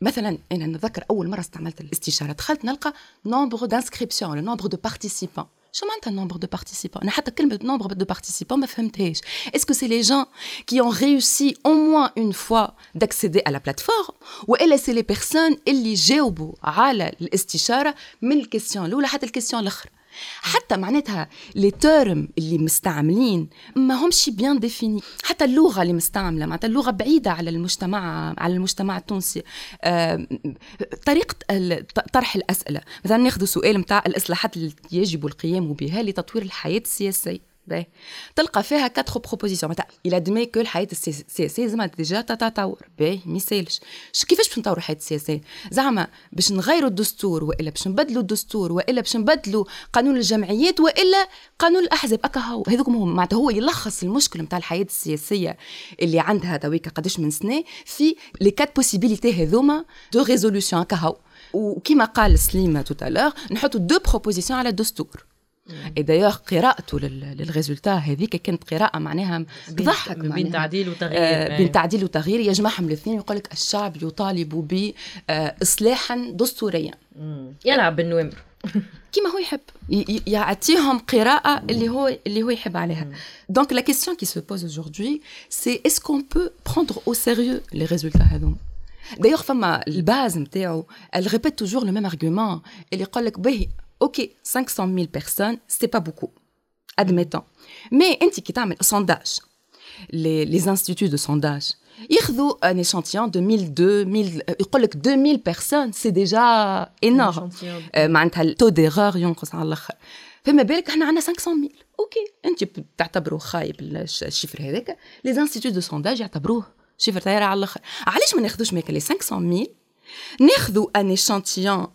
مثلا أنا نتذكر أول مرة استعملت الاستشارة دخلت نلقى nombre d'inscriptions nombre de participants شو معناتها nombre de participants انا حتى كلمه nombre de participants ما فهمتهاش est-ce que c'est les gens qui ont réussi au moins une fois d'accéder à la plateforme والا c'est les personnes اللي جاوبوا على الاستشاره من الكيستيون الاولى حتى الكيستيون الاخرى حتى معناتها les termes اللي مستعملين ما همش bien définis حتى اللغة اللي مستعملة معناتها اللغة بعيدة على المجتمع على المجتمع التونسي. آه، طريقة طرح الأسئلة. مثلا ناخذ سؤال نتاع الاصلاحات التي يجب القيام بها لتطوير الحياة السياسية. باهي. تلقى فيها quatre propositions معناتها il admet que الحياة السياسيه زعما déjà تتطور باهي ما يسالش كيفاش باش نطوروا الحياة السياسيه زعما باش نغيروا الدستور وإلا باش نبدلوا الدستور وإلا باش نبدلوا قانون الجمعيات وإلا قانون الأحزاب. أكا هو هذوك هم معناتها هو يلخص المشكل نتاع الحياة السياسية اللي عندها تويكا قداش من سنة في les quatre possibilités هذوما de résolution أكا هو. وكما قال سليمة tout à l'heure نحطوا deux propositions على الدستور. اي دايوغ قراءته لل résultat هذيك كانت قراءة معناها تضحك بين تعديل وتغيير. آه بين تعديل وتغيير. يجمعهم الاثنين يقول لك الشعب يطالب باصلاحا دستوريا. يلعب بالنوامر. كيما هو يحب. يعطيهم قراءة اللي هو اللي هو يحب عليها. donc la question qui se pose aujourd'hui c'est est-ce qu'on peut prendre au sérieux les résultats هذوما؟ دايوغ فما ال base نتاعو répète toujours le même argument. اللي يقول لك باهي Ok, 500 000 personnes, c'est pas beaucoup, admettons. Mais un qui un sondage, les, les instituts de sondage, ils ont un échantillon de 1002, 1000, euh, 2000 personnes, c'est déjà énorme. معناتها ال taux d'erreur ينقص على الآخر فما بالك إحنا عندنا 500 000 OK انت تعتبروه خايب ال chiffre هذاك les instituts de sondage يعتبروه chiffre طايره على الآخر علاش ما ناخذوش mais que les 500 000 ناخذوا un échantillon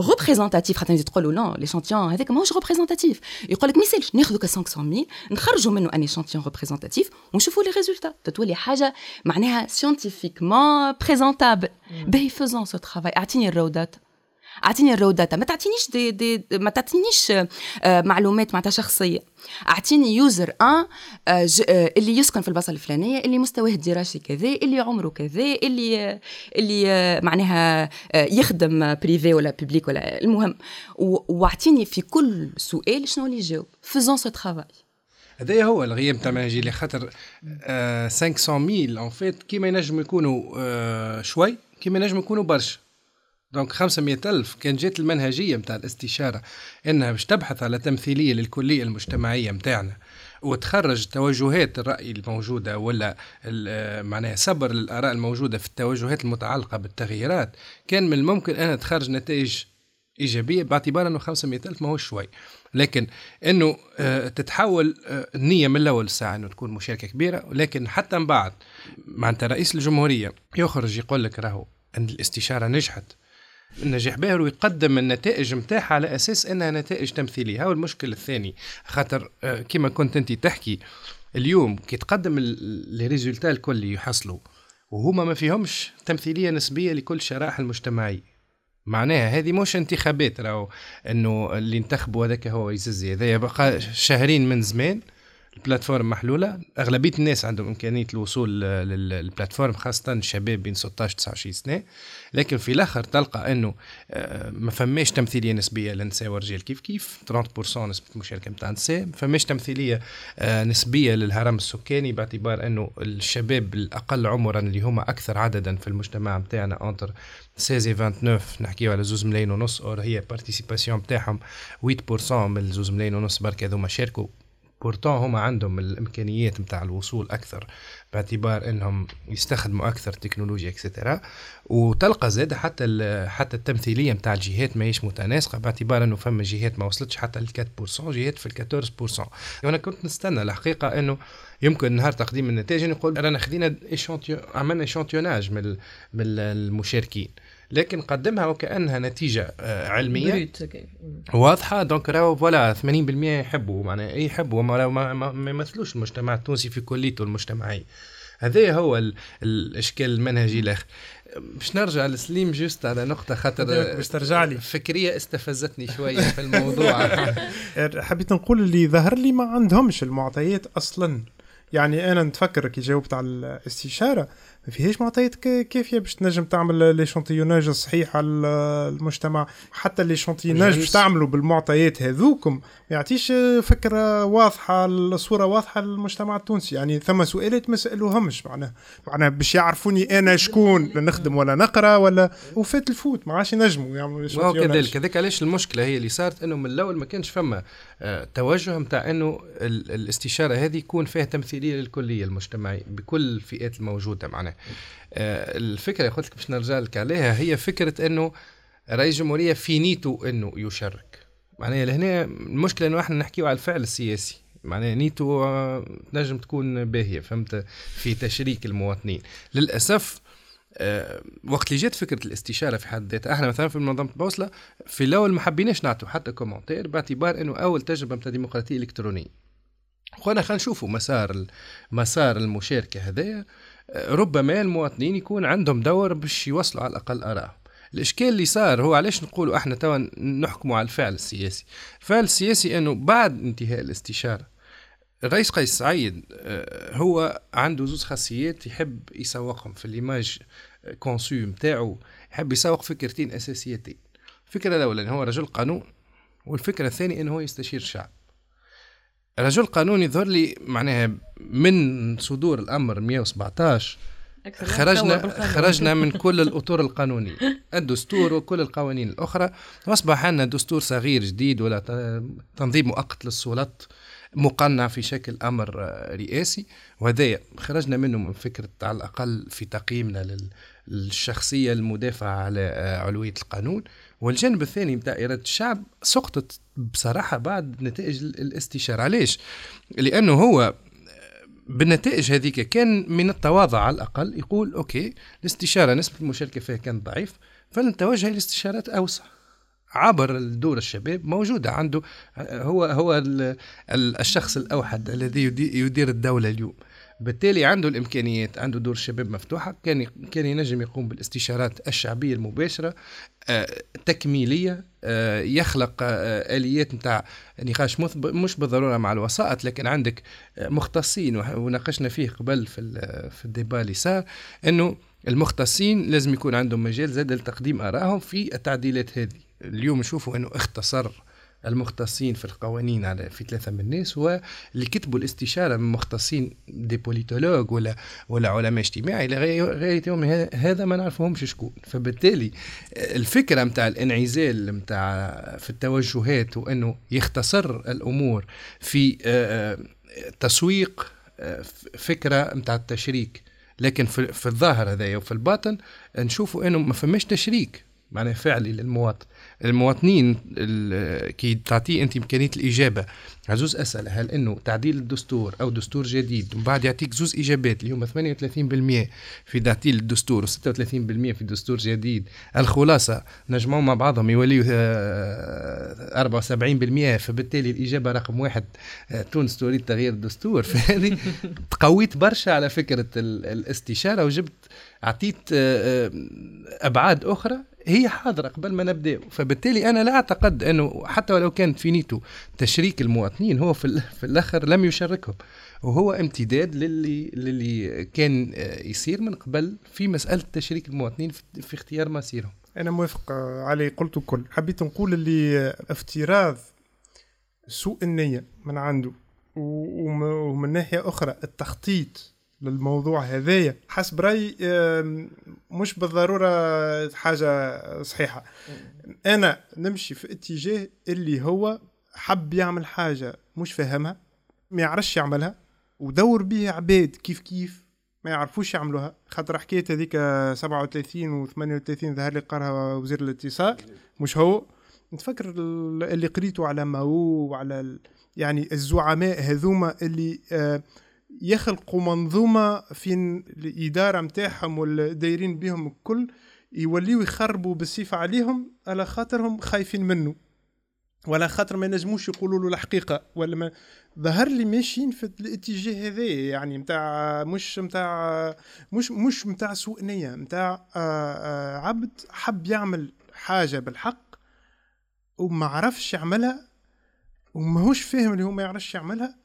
représentatif. خاطر تقولوا لا l'échantillon هذاك ماهوش représentatif يقول لك ما يسالش ناخذوا ك 500 نخرجوا منه un échantillon représentatif ونشوفوا les résultats تتولي حاجة معناها scientifiquement présentable باهي faisons ce travail اعطيني ال raw data أعطيني ال raw data. ما تعطينيش دي, دي ما تعطينيش آه، معلومات معناتها شخصية. أعطيني user un آه، آه، اللي يسكن في البلاصه الفلانية اللي مستواه الدراسي كذا اللي عمره كذا اللي اللي معناها يخدم privé ولا public ولا المهم. واعطيني في كل سؤال شنو اللي يجاوب. faisons ce travail هذا هو الغياب تاع منهجي اللي خاطر 500 en fait كيما ينجم يكونوا شوي كيما ينجم يكونوا برشا. دونك 500 ألف كان جات المنهجية متاع الاستشارة إنها باش تبحث على تمثيلية للكلية المجتمعية متاعنا وتخرج توجهات الرأي الموجودة ولا معناها صبر للآراء الموجودة في التوجهات المتعلقة بالتغييرات كان من الممكن أنها تخرج نتائج إيجابية باعتبار أنه 500 ألف ما هو شوي. لكن أنه آه، تتحول آه، النية من الأول الساعة أنه تكون مشاركة كبيرة ولكن حتى من بعد معناتها رئيس الجمهورية يخرج يقول لك راهو أن الاستشارة نجحت. النجاح باهر ويقدم النتائج نتاعها على أساس أنها نتائج تمثيلية. هو المشكل الثاني خاطر آه، كما كنت أنت تحكي اليوم كي تقدم لي ريزولتا الكل يحصلوا وهما ما فيهمش تمثيلية نسبية لكل الشرائح المجتمعيه معناها هذه مش انتخابات راهو أنه اللي انتخبوا هذاك هو يززي هذايا بقى شهرين من زمان ال plateforme محلولة. أغلبية الناس عندهم إمكانية الوصول لل plateforme خاصة الشباب بين 16 29 سنة. لكن في الآخر تلقى إنه آه، ما فماش تمثيلية نسبية للنساء والرجال كيف كيف؟ 30% نسبة المشاركه نتاع النساء. ما فماش تمثيلية آه، نسبية للهرم السكاني باعتبار إنه الشباب الأقل عمرا اللي هما أكثر عددا في المجتمع نتاعنا entre 16 29 نحكيو على زوز ملايين ونص or هي participation نتاعهم 8% من زوز ملايين ونص. برك هذوما شاركوا pourtant هما عندهم الإمكانيات نتاع الوصول أكثر باعتبار إنهم يستخدموا أكثر تكنولوجيا اكسترا وتلقى زاد حتى حتى التمثيلية نتاع الجهات ماهيش متناسقة باعتبار إنه فما جهات ما وصلتش حتى ل 4% جهات في ال 14% وأنا كنت نستنى الحقيقة إنه يمكن نهار تقديم النتائج نقول رانا خذينا عملنا échantillonnage من من المشاركين. لكن قدمها وكأنها نتيجة آه، علمية. واضحة. donc راهو voilà 80% يحبوا معناها اي يحبوا ما, ما, ما يمثلوش المجتمع التونسي في كليته المجتمعيه هذا هو الإشكال المنهجي الآخر باش نرجع لسليم juste على نقطة خاطر باش ترجع لي. فكرية استفزتني شوية في الموضوع. حبيت نقول اللي ظهر لي ما عندهمش المعطيات أصلا. يعني أنا نتفكر كي جاوبت على الاستشارة ما فيهاش معطيات كافية باش تنجم تعمل l'échantillonnage الصحيح على المجتمع. حتى l'échantillonnage باش تعملوا بالمعطيات هذوكم يعطيش فكرة واضحة الصورة واضحة للمجتمع التونسي. يعني ثم سؤالات ما سألوهمش معناها معناها باش يعرفوني أنا شكون نخدم ولا نقرأ ولا وفات الفوت ما عادش ينجموا يعملوا كذلك. هذاك علاش المشكلة هي اللي صارت أنه من الأول ما كانش فما آه، توجه نتاع أنه الاستشارة هذه يكون فيها تمثيلية للكلية المجتمعية بكل الفئات الموجودة معناها. آه، الفكرة قلت لك باش نرجع لك عليها هي فكرة أنه رئيس الجمهوريه في نيته أنه يشارك. معناها لهنا المشكلة إنه إحنا نحكيو على الفعل السياسي. معناها نيته آه، نجم تكون باهية فهمت؟ في تشريك المواطنين. للأسف أه وقت اللي جات فكرة الاستشارة في حد ذاتها إحنا مثلا في منظمة البوصله في الأول ما حبيناش نعطوا حتى كومنتير باعتبار إنه أول تجربة نتاع ديمقراطية إلكترونية. خونا خلينا نشوفوا مسار مسار المشاركة هذايا. ربما المواطنين يكون عندهم دور باش يوصلوا على الأقل اراء الإشكال اللي صار هو علاش نقولوا إحنا توا نحكموا على الفعل السياسي؟ الفعل السياسي إنه بعد انتهاء الاستشارة الرئيس قيس سعيد آه، هو عنده زوز خاصيات يحب يسوقهم في الإيماج كونسو نتاعو يحب يسوق فكرتين أساسيتين. الفكرة الأولى هو رجل قانون والفكرة الثانية إنه هو يستشير الشعب رجل قانوني يظهر لي معناها من صدور الأمر 117 خرجنا خرجنا من كل الأطر القانونية. الدستور وكل القوانين الأخرى. وأصبح عندنا دستور صغير جديد ولا تنظيم مؤقت للسلطات مقنع في شكل أمر رئاسي. وهذايا خرجنا منه من فكرة على الأقل في تقييمنا للشخصية المدافعة على علوية القانون. والجانب الثاني بتاع إرادة الشعب سقطت بصراحة بعد نتائج الاستشارة. علاش؟ لأنه هو بالنتائج هذيك كان من التواضع على الأقل يقول أوكي الاستشارة نسبة المشاركة فيها كانت ضعيف فلنتوجه لاستشارات أوسع عبر الدور الشباب موجودة عنده هو هو الشخص الأوحد الذي يدير الدولة اليوم. بالتالي عنده الإمكانيات عنده دور الشباب مفتوحة كان كان ينجم يقوم بالاستشارات الشعبية المباشرة تكميلية آه، يخلق آه، آليات نتاع نقاش مش بالضرورة مع الوسائط لكن عندك مختصين وناقشنا فيه قبل في في الديبا اللي صار إنه المختصين لازم يكون عندهم مجال زاد لتقديم آرائهم في التعديلات هذه. اليوم نشوفوا إنه اختصر المختصين في القوانين على في ثلاثة من الناس هو اللي كتبوا الاستشارة من مختصين دي بوليتولوج ولا ولا علماء اجتماعي. لغايه يوم هذا ما نعرفهمش شكون. فبالتالي الفكرة نتاع الانعزال نتاع في التوجهات وإنه يختصر الأمور في آه، آه، تسويق آه، فكرة نتاع التشريك. لكن في, في الظاهر هذايا وفي الباطن نشوفوا إنه ما فماش تشريك. معناه فعلي للمواطن. المواطنين كي تعطيه أنت إمكانية الإجابة. على زوز اسئله هل إنه تعديل الدستور أو دستور جديد ومن بعد يعطيك زوز اجابات اللي هما 38% في تعديل الدستور و36% في دستور جديد الخلاصة نجمعوا مع بعضهم يوليوا 74% فبالتالي الإجابة رقم واحد آه، تونس تريد تغيير الدستور. فهذه تقويت برشا على فكرة الاستشارة وجبت أعطيت آه، آه، أبعاد أخرى هي حاضرة قبل ما نبدأ. فبالتالي أنا لا أعتقد أنه حتى ولو كانت في نيته تشريك المواطنين هو في, في الآخر لم يشركهم وهو امتداد للي للي كان آه، يصير من قبل في مسألة تشريك المواطنين في اختيار مصيرهم أنا موافق علي قلت الكل. حبيت نقول اللي افتراض سوء النية من عنده ومن ناحية أخرى التخطيط للموضوع هذايا. حسب رأيي مش بالضرورة حاجة صحيحة. أنا نمشي في اتجاه اللي هو حب يعمل حاجة مش فاهمها ما يعرفش يعملها ودور بيها عباد كيف كيف ما يعرفوش يعملوها. خاطر حكاية هذيك 37 و 38 ظهر لي قرها وزير الاتصال. مش هو. نتفكر اللي قريته على ماو وعلى يعني الزعماء هذوما اللي آه يخلقوا منظومة في الإدارة نتاعهم والدايرين بهم الكل يوليو يخربوا بالصفه عليهم على خاطرهم خايفين منه. ولا خاطر ما ينجموش يقولوا له الحقيقة ولا ما ظهر لي ماشيين في الاتجاه هذا يعني نتاع مش نتاع مش مش نتاع سوء نية نتاع آه، آه، عبد حب يعمل حاجة بالحق وما عرفش يعملها وماهوش فاهم اللي هو ما يعرفش يعملها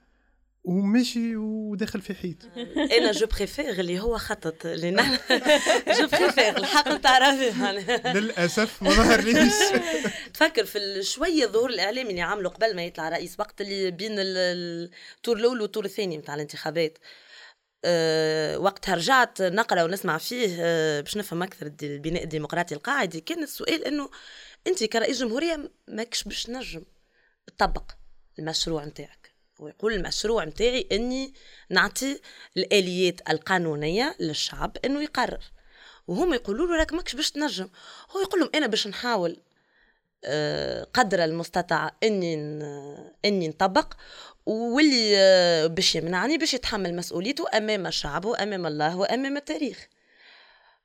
وماشي وداخل في حيط. أنا je préfère اللي هو خطط اللي نحن je préfère الحق نتاع للأسف ما ظهر ليش تفكر في شوية الظهور الاعلامي اللي عملوا قبل ما يطلع رئيس وقت اللي بين التور الأول والتور الثاني نتاع الانتخابات. أه وقتها رجعت نقرأ ونسمع فيه أه باش نفهم أكثر البناء الديمقراطي القاعدي كان السؤال إنه أنت كرئيس جمهورية ماكش باش نجم تطبق المشروع نتاعك. ويقول المشروع نتاعي إني نعطي الآليات القانونية للشعب إنه يقرر. وهم يقولوا له راك ماكش باش تنجم. هو يقول لهم أنا باش نحاول آه، قدر المستطاع إني إني نطبق واللي آه، باش يمنعني باش يتحمل مسؤوليته أمام الشعب وامام الله وأمام التاريخ.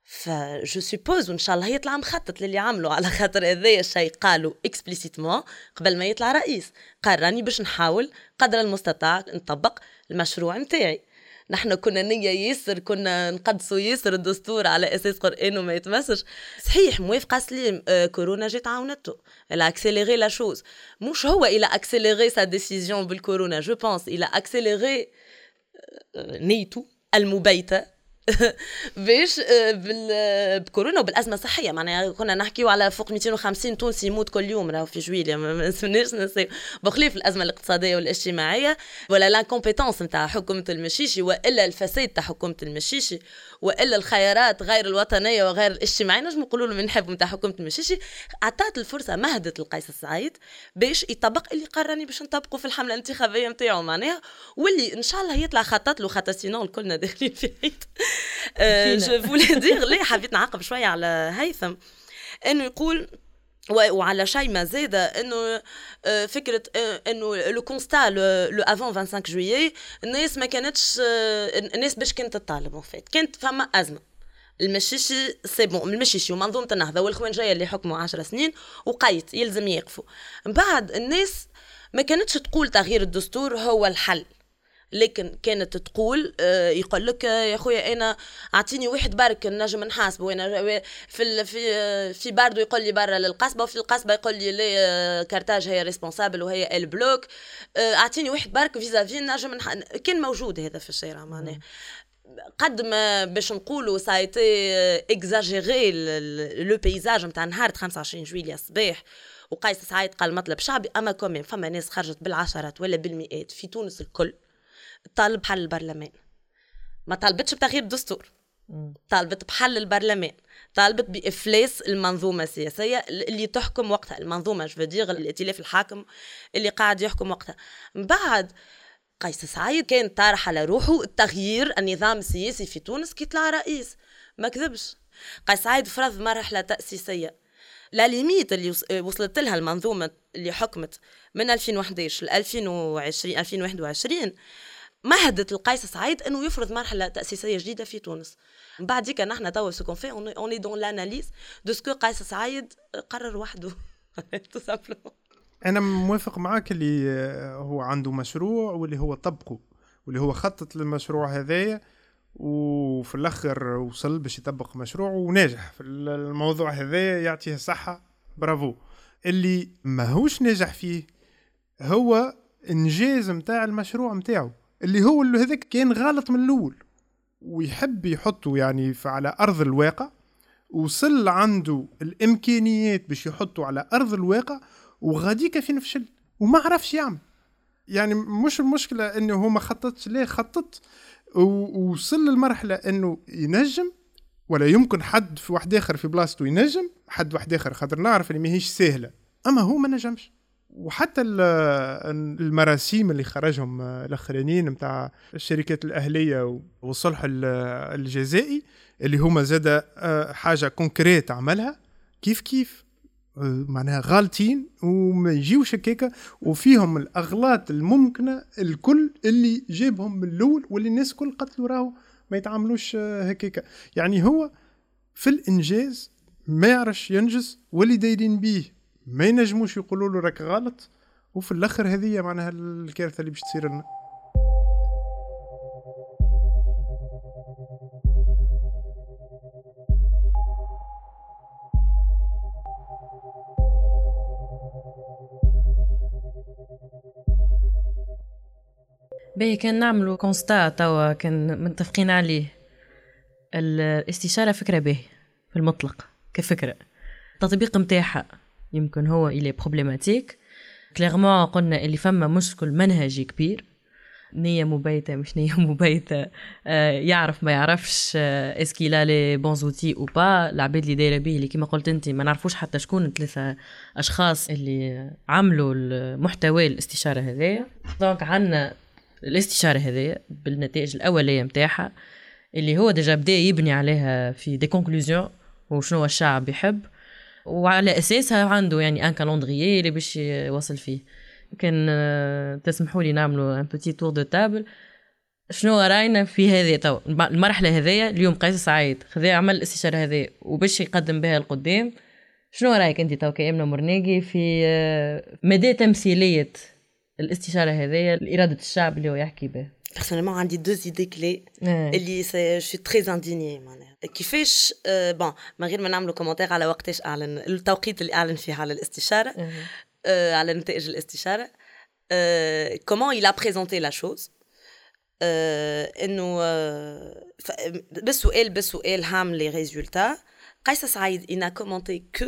ف je suppose وان شاء الله يطلع مخطط للي عملوا على خاطر هذايا الشيء قالوا explicitement قبل ما يطلع رئيس. قال راني باش نحاول قدر المستطاع نطبق المشروع نتاعي. نحن كنا نية ياسر كنا نقدسوا ياسر الدستور على أساس قرآن وما يتمسش. صحيح موافقة سليم آه كورونا جات عاونته. il a accéléré la chose مش هو il a accéléré sa décision بالكورونا je pense il a accéléré نيته المبيتة. باش آه، بكورونا وبالأزمة الصحية. معناها كنا نحكيو على فوق 250 تونسي يموت كل يوم راهو في جويليا. ما نسمناش نسيو. بخلاف الأزمة الاقتصادية والاجتماعية ولا l'incompétence نتاع حكومة المشيشي وإلا الفساد تاع حكومة المشيشي وإلا الخيارات غير الوطنية وغير الاجتماعية. نجم نقولوا له نحب نتاع حكومة المشيشي. عطات الفرصة مهدت القيس السعيد باش يطبق اللي قررني باش نطبقه في الحملة الانتخابية نتاعو معناها واللي إن شاء الله يطلع خطط له خاطر sinon كلنا داخلين في حيط. je voulais dire ليه حبيت نعقب شوية على هيثم؟ إنه يقول وعلى شيء ما زاد إنه آه، فكرة آه، إنه le constat l'avant 25 juillet الناس ما كانتش آه، الناس باش كانت تطالب فات كانت فما أزمة. المشيشي c'est bon المشيشي ومنظومة النهضة والخوانجيه اللي حكموا 10 سنين وقيت يلزم يقفوا. من بعد الناس ما كانتش تقول تغيير الدستور هو الحل. لكن كانت تقول آه، يقول لك آه، يا خويا أنا أعطيني واحد برك نجم نحاسبه. وأنا في في في باردو يقول لي برا للقصبة وفي القصبة يقول لي لي آه، كارتاج هي responsable وهي اللي bloque أعطيني واحد برك vis-à-vis نجم نح... كان موجود هذا في الشارع معناه قد ما باش نقولوا ça a été exagéré le paysage نتاع نهار 25 جويليا الصباح وقيس سعيد قال مطلب شعبي. أما كومين فما ناس خرجت بالعشرات ولا بالمئات في تونس الكل. طالب حل البرلمان. ما طالبتش بتغيير الدستور. طالبت بحل البرلمان. طالبت بإفلاس المنظومة السياسية اللي تحكم وقتها. المنظومة je veux dire الائتلاف الحاكم اللي قاعد يحكم وقتها. من بعد قيس سعيد كان طارح على روحه التغيير النظام السياسي في تونس كي طلع رئيس. ما كذبش. قيس سعيد فرض مرحلة تأسيسية. la limite اللي وصلت لها المنظومة اللي حكمت من 2011 ل 2020 2021 مهدت القيس سعيد إنه يفرض مرحلة تأسيسية جديدة في تونس. من بعد نحن توا ce qu'on fait on est dans l'analyse de ce que قيس سعيد قرر وحده. تو أنا موافق معاك اللي هو عنده مشروع واللي هو طبقه واللي هو خطط للمشروع هذايا وفي الأخر وصل باش يطبق مشروع وناجح. في الموضوع هذايا يعطيه الصحة. برافو اللي ماهوش ناجح فيه هو إنجاز متاع المشروع متاعه اللي هو اللي هذاك كان غلط من الأول ويحب يحطه يعني على أرض الواقع وصل عنده الإمكانيات باش يحطه على أرض الواقع وغاديك فين فشل وما عرفش يعمل. يعني مش المشكلة إنه هو ما خططش ليه خطط ووصل للمرحلة إنه ينجم ولا يمكن حد في واحد آخر في بلاصته ينجم حد واحد آخر خاطر نعرف اللي ماهيش سهلة أما هو ما نجمش. وحتى المراسيم اللي خرجهم الأخرانيين نتاع الشركات الأهلية والصلح الجزائي اللي هما زاد آه، حاجة كونكريت عملها. كيف كيف؟ آه، معناها غالطين وما يجيوش هكاكا وفيهم الأغلاط الممكنة الكل اللي جابهم من الأول واللي الناس كل قتلوا راهو ما يتعاملوش آه، هكاكا يعني هو في الإنجاز ما يعرفش ينجز واللي دايرين بيه. ما ينجموش يقولوا له راك غلط وفي الآخر هذه معناها الكارثة اللي باش تصير لنا. باهي كان نعملوا constat توا كان متفقين عليه. الاستشارة فكرة باهي في المطلق كفكرة. التطبيق متاعها يمكن هو إلي problématique clairement قلنا اللي فما مشكل منهجي كبير. نية مبيتة مش نية مبيتة. آه يعرف ما يعرفش est-ce qu'il a les bons outils ou pas العباد اللي دايرة به اللي كيما قلت انت ما نعرفوش حتى شكون ثلاثة أشخاص اللي عملوا المحتوى الاستشارة هذايا. donc عندنا الاستشارة هذايا بالنتائج الأولية متاعها اللي هو déjà بدأ يبني عليها في des conclusions وشنو الشعب يحب. وعلى اساسها عنده يعني un calendrier اللي باش يوصل فيه. كان آه، تسمحوا لي نعملوا un petit tour de table شنو راينا في هذه؟ تو المرحلة هذيا اليوم قيس سعيد. خذا عمل الاستشارة هذه وباش يقدم بها القدام شنو رأيك أنت؟ تو كامنه مرناقي في آه، مدى تمثيلية الاستشارة هذيا لإرادة الشعب اللي هو يحكي به؟ عندي deux idées clés اللي je suis très indigné كيفاش bon من غير ما نعملوا commentaire على وقتاش أعلن التوقيت اللي أعلن فيه على الاستشارة على نتائج الاستشارة comment il a présenté la chose إنه بالسؤال بالسؤال هام les résultats قيس سعيد il n'a commenté que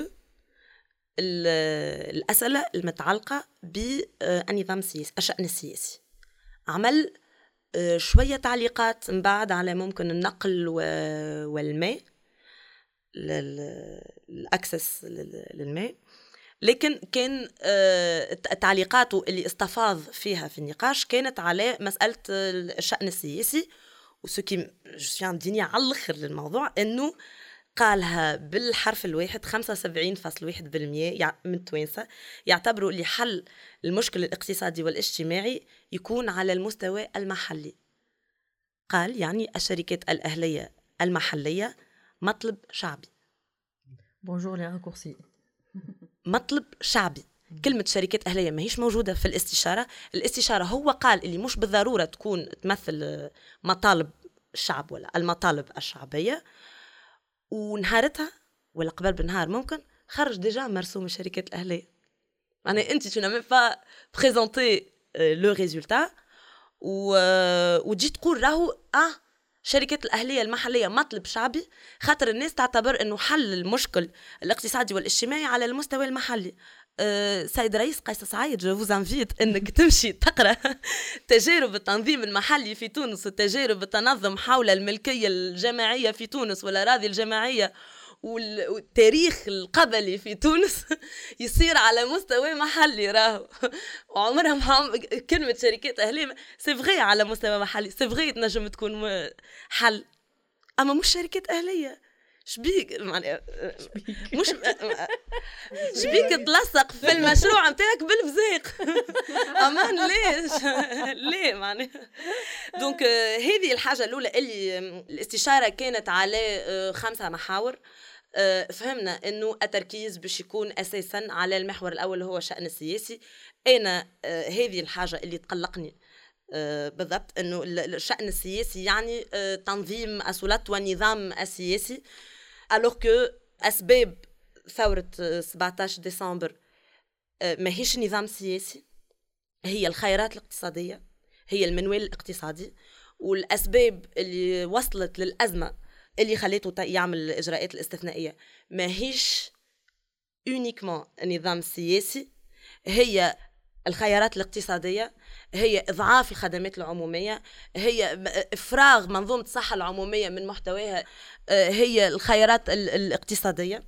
الأسئلة المتعلقة بالنظام السياسي الشأن السياسي. عمل آه، شوية تعليقات من بعد على ممكن النقل والماء الأكسس للماء. لكن كان آه، تعليقاته اللي استفاض فيها في النقاش كانت على مسألة الشأن السياسي وسكي جو ديني على الآخر للموضوع إنه قالها بالحرف الواحد 75.1% من التوانسة يعتبروا اللي حل المشكل الاقتصادي والاجتماعي يكون على المستوى المحلي. قال يعني الشركات الأهلية المحلية مطلب شعبي. بونجور لي راكورسي مطلب شعبي. كلمة شركات أهلية ما هيش موجودة في الاستشارة. الاستشارة هو قال اللي مش بالضرورة تكون تمثل مطالب الشعب ولا المطالب الشعبية. ونهارتها ولا قبل بنهار ممكن خرج déjà مرسوم الشركات الأهلية. يعني أنت tu m'as pas présenté le résultat وتجي تقول راهو آه الشركات الأهلية المحلية مطلب شعبي خاطر الناس تعتبر إنه حل المشكل الاقتصادي والاجتماعي على المستوى المحلي. سيد رئيس قيس سعيد je vous invite إنك تمشي تقرأ تجارب التنظيم المحلي في تونس وتجارب التنظم حول الملكية الجماعية في تونس والاراضي الجماعية والتاريخ القبلي في تونس يصير على مستوى محلي راهو. وعمرها ما كلمة شركات أهلية c'est على مستوى محلي c'est تنجم تكون حل. أما مش شركات أهلية. شبيك معناها مش شبيك تلصق في المشروع نتاعك بالبزاق أمان ليش؟ ليه معناها؟ donc هذه الحاجة الأولى اللي الاستشارة كانت على آه، خمسة محاور. آه، فهمنا إنه التركيز باش يكون أساسا على المحور الأول هو الشان السياسي. أنا آه، هذه الحاجة اللي تقلقني بالضبط إنه الشان السياسي يعني تنظيم السلطات والنظام السياسي. alors que اسباب ثوره 17 ديسمبر ماهيش نظام سياسي هي الخيارات الاقتصاديه هي المنوال الاقتصادي والاسباب اللي وصلت للازمه اللي خليته يعمل الاجراءات الاستثنائيه ماهيش اونيكمون نظام سياسي هي الخيارات الاقتصادية هي إضعاف الخدمات العمومية هي إفراغ منظومة الصحة العمومية من محتواها آه، هي الخيارات الاقتصادية.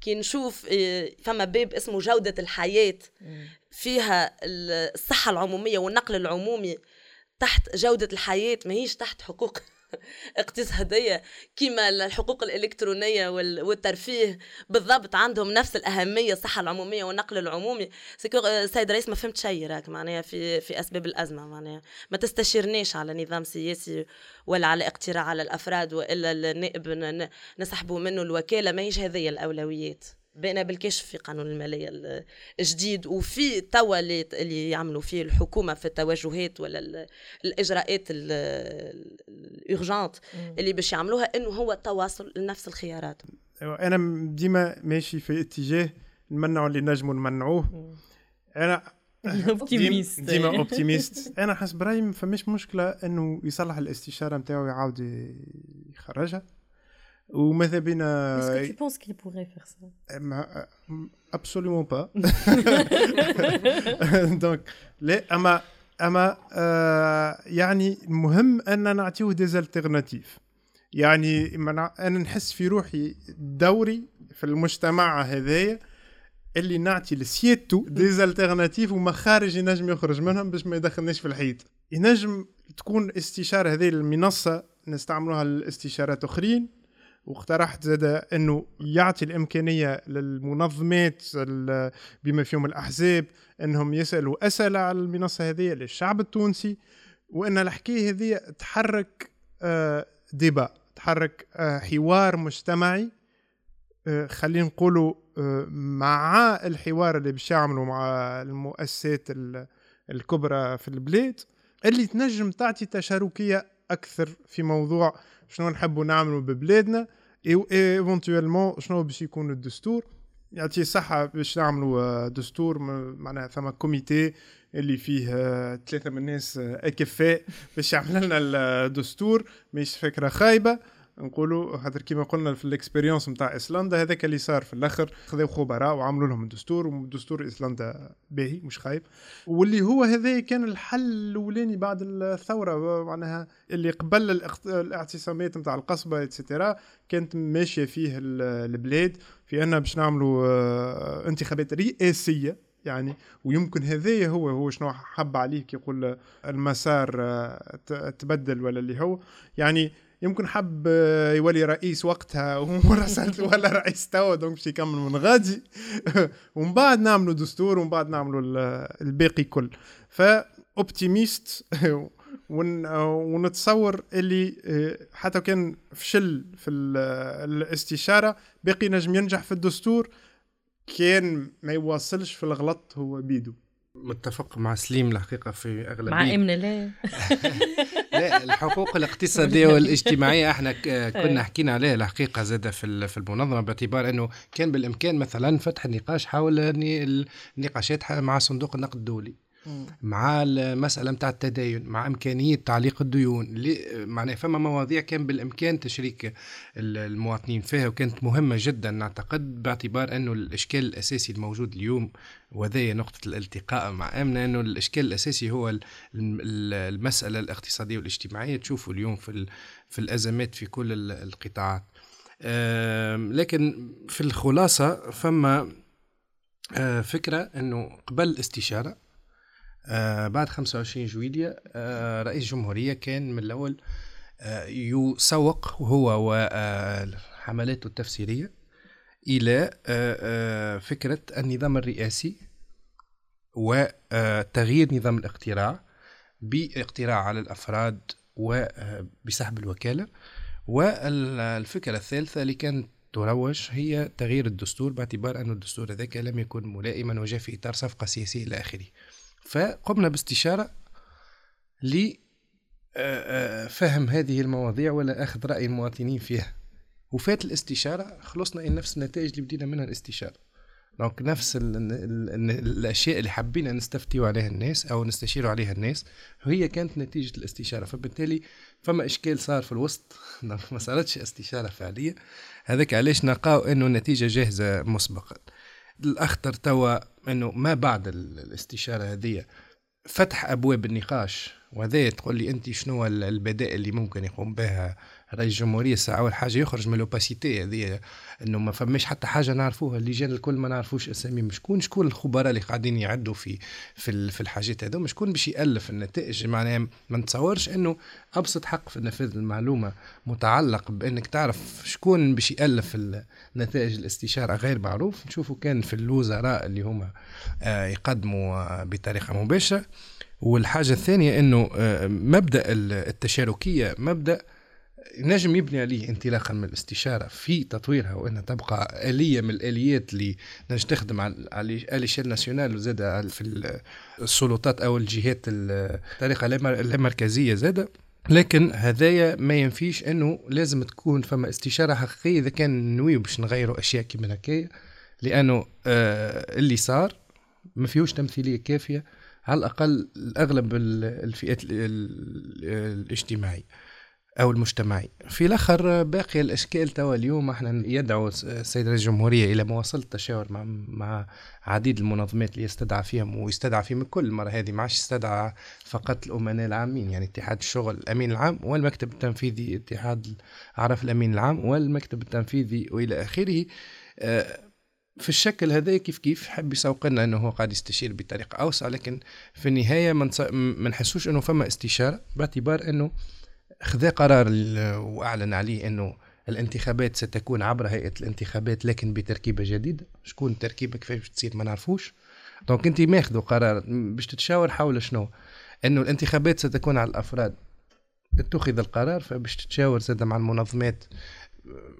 كي نشوف آه، فما باب اسمه جودة الحياة فيها الصحة العمومية والنقل العمومي تحت جودة الحياة ماهيش تحت حقوق اقتصادية كما الحقوق الإلكترونية والترفيه بالضبط عندهم نفس الأهمية الصحة العمومية والنقل العمومي. سيد رئيس ما فهمت شيء راك معناها في في أسباب الأزمة معناها. ما تستشيرنيش على نظام سياسي ولا على اقتراع على الأفراد وإلا النائب نسحبوا منه الوكالة ما هيش هذه الأولويات. بقينا بالكشف في قانون المالية الجديد وفي توا اللي, يعملوا فيه الحكومة في التوجهات ولا الإجراءات الاورجنت اللي باش يعملوها إنه هو التواصل لنفس الخيارات. أيوة، أنا ديما ماشي في اتجاه نمنعوا اللي نجموا نمنعوه. أنا optimiste. ديما optimiste. أنا حسب برايي ما فماش مشكلة إنه يصلح الاستشارة نتاعو ويعاود يخرجها. وماذا بينا Est-ce que tu penses qu'il pourrait faire ça? Absolument pas. donc لا اما اما يعني المهم ان نعطيه des alternatives يعني أنا نحس في روحي دوري في المجتمع هذايا اللي نعطي لسيادته ديزالتيرناتيف ومخارج ينجم يخرج منهم باش ما يدخلناش في الحيط ينجم تكون استشاره هذه المنصه نستعملوها لاستشارات اخرين واقترحت زاد انه يعطي الامكانية للمنظمات بما فيهم الاحزاب انهم يسألوا اسئلة على المنصة هذه للشعب التونسي وان الحكاية هذه تحرك آه، débat تحرك آه، حوار مجتمعي آه، خلينا نقولوا مع الحوار اللي باش يعملوا مع المؤسسات الكبرى في البلاد اللي تنجم تعطي تشاركية أكثر في موضوع شنو نحبوا نعملوا ببلادنا éventuellement شنو باش يكون الدستور. يعطي صحة باش نعملوا آه، دستور معناها ثم comité اللي فيه آه، ثلاثة من الناس آه، أكفاء باش يعمل لنا الدستور مش فكرة خايبة. نقولوا خاطر كيما قلنا في ال expérience نتاع ايسلندا هذاك اللي صار في الأخر خذوا خبراء وعملوا لهم الدستور ودستور ايسلندا باهي مش خايب. واللي هو هذا كان الحل الأولاني بعد الثورة معناها اللي قبل الاعتصامات نتاع القصبة et cetera كانت ماشية فيه البلاد في أنها باش نعملوا آه، انتخابات رئاسية يعني. ويمكن هذايا هو هو شنو حب عليه يقول المسار آه، تبدل ولا اللي هو. يعني يمكن حب يولي رئيس وقتها ولا رئيس توا donc باش يكمل من غادي. ومن بعد نعملوا دستور ومن بعد نعملوا الباقي كل ف optimiste ونتصور اللي حتى كان فشل في الاستشارة باقي نجم ينجح في الدستور. كان ما يواصلش في الغلط هو بيدو. متفق مع سليم الحقيقة في أغلبية. مع إمن لا لا الحقوق الاقتصادية والاجتماعية إحنا كنا حكينا عليها الحقيقة زادة في في المنظمة باعتبار إنه كان بالإمكان مثلا فتح النقاش حول النقاشات مع صندوق النقد الدولي. مع المسألة متاع التدين مع إمكانية تعليق الديون. معناها فما مواضيع كان بالإمكان تشريك المواطنين فيها وكانت مهمة جدا. نعتقد باعتبار أنه الإشكال الأساسي الموجود اليوم وذي نقطة الالتقاء مع أمنا أنه الإشكال الأساسي هو المسألة الاقتصادية والاجتماعية تشوفوا اليوم في, في الأزمات في كل القطاعات. لكن في الخلاصة فما آه، فكرة أنه قبل الاستشارة آه بعد 25 جويلية آه رئيس الجمهورية كان من الأول آه يسوق هو وحملاته التفسيرية إلى آه آه فكرة النظام الرئاسي وتغيير نظام الاقتراع باقتراع على الأفراد وبسحب الوكالة. والفكرة الثالثة اللي كانت تروج هي تغيير الدستور باعتبار أن الدستور هذاك لم يكن ملائما وجاء في إطار صفقة سياسية إلى آخره. فقمنا باستشارة لفهم آه، آه، هذه المواضيع ولا أخذ رأي المواطنين فيها. وفات الاستشارة خلصنا إلى نفس النتائج اللي بدينا منها الاستشارة. دونك نفس ال ال ال الأشياء اللي حبينا نستفتيو عليها الناس أو نستشيروا عليها الناس هي كانت نتيجة الاستشارة. فبالتالي فما إشكال صار في الوسط. ما صارتش استشارة فعلية. هذاك علاش نلقاو إنه النتيجة جاهزة مسبقا. الأخطر توا إنه ما بعد الاستشارة هذه فتح أبواب النقاش وهذا تقول لي أنت شنو البدائل اللي ممكن يقوم بها رئيس الجمهوريه الساعة أول حاجة يخرج من الأوباسيتي هذه إنه ما فماش حتى حاجة نعرفوها اللجان الكل ما نعرفوش اساميهم شكون شكون الخبراء اللي قاعدين يعدوا في في في الحاجات هذوما شكون باش يألف النتائج. معناها ما نتصورش إنه أبسط حق في نفاذ المعلومة متعلق بإنك تعرف شكون باش يألف نتائج الاستشارة. غير معروف نشوفوا كان في الوزراء اللي هما آه، يقدموا بطريقة مباشرة. والحاجة الثانية إنه آه، مبدأ التشاركية مبدأ نجم يبني عليه انطلاقا من الاستشارة في تطويرها وإنها تبقى آلية من الآليات اللي نجم تخدم على الاشياء ناسيونال وزاد في السلطات أو الجهات الطريقة اللامركزيه زاد. لكن هذايا ما ينفيش إنه لازم تكون فما استشارة حقيقية إذا كان نويو باش نغيروا أشياء كيما هكايا. لأنه آه اللي صار ما فيهوش تمثيلية كافية على الأقل اغلب الفئات الاجتماعية. أو المجتمعي. في الآخر باقي الأشكال توا اليوم إحنا يدعو السيد رئيس الجمهورية إلى مواصلة التشاور مع مع عديد المنظمات اللي يستدعى فيهم ويستدعى فيهم كل مره هذه ما عادش استدعى فقط الأمناء العامين يعني اتحاد الشغل الأمين العام والمكتب التنفيذي اتحاد عرف الأمين العام والمكتب التنفيذي وإلى آخره. آه، في الشكل هذا كيف كيف؟ حب يسوق لنا إنه هو قاعد يستشير بطريقة أوسع لكن في النهاية ما نحسوش إنه فما استشارة باعتبار إنه خذا قرار وأعلن عليه إنه الانتخابات ستكون عبر هيئة الانتخابات لكن بتركيبة جديدة. شكون التركيبة؟ كيفاش تصير؟ ما نعرفوش. دونك انت ماخذوا قرار. باش تتشاور حول شنو؟ إنه الانتخابات ستكون على الأفراد. اتخذ القرار فباش تتشاور زاد مع المنظمات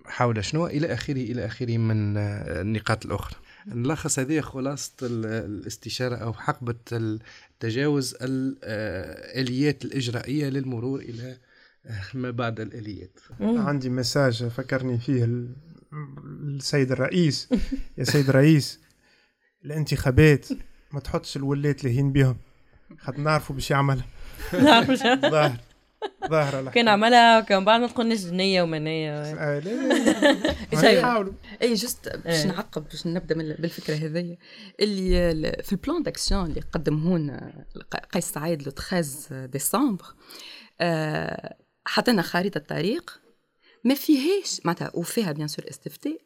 حول شنو؟ إلى آخره إلى آخره من النقاط الأخرى. نلخص هذه خلاصة الاستشارة أو حقبة التجاوز الآليات الإجرائية للمرور إلى ما بعد الآليات عندي مساج فكرني فيه السيد الرئيس. يا سيد الرئيس الانتخابات ما تحطش الولات لهين بهم خد نعرفوا باش يعمل نعرفوا ظاهر ظاهرة كان عملها وكان بعد ما تقولناش نية ومنية. لا يحاولوا اي جست باش إيه. نعقب باش نبدأ بالفكرة هذيا اللي في البلان داكسيون اللي قدمه لنا قيس سعيد لو 13 ديسمبر آه حطينا خريطة طريق ما فيهاش معناتها وفيها بيان سور استفتاء.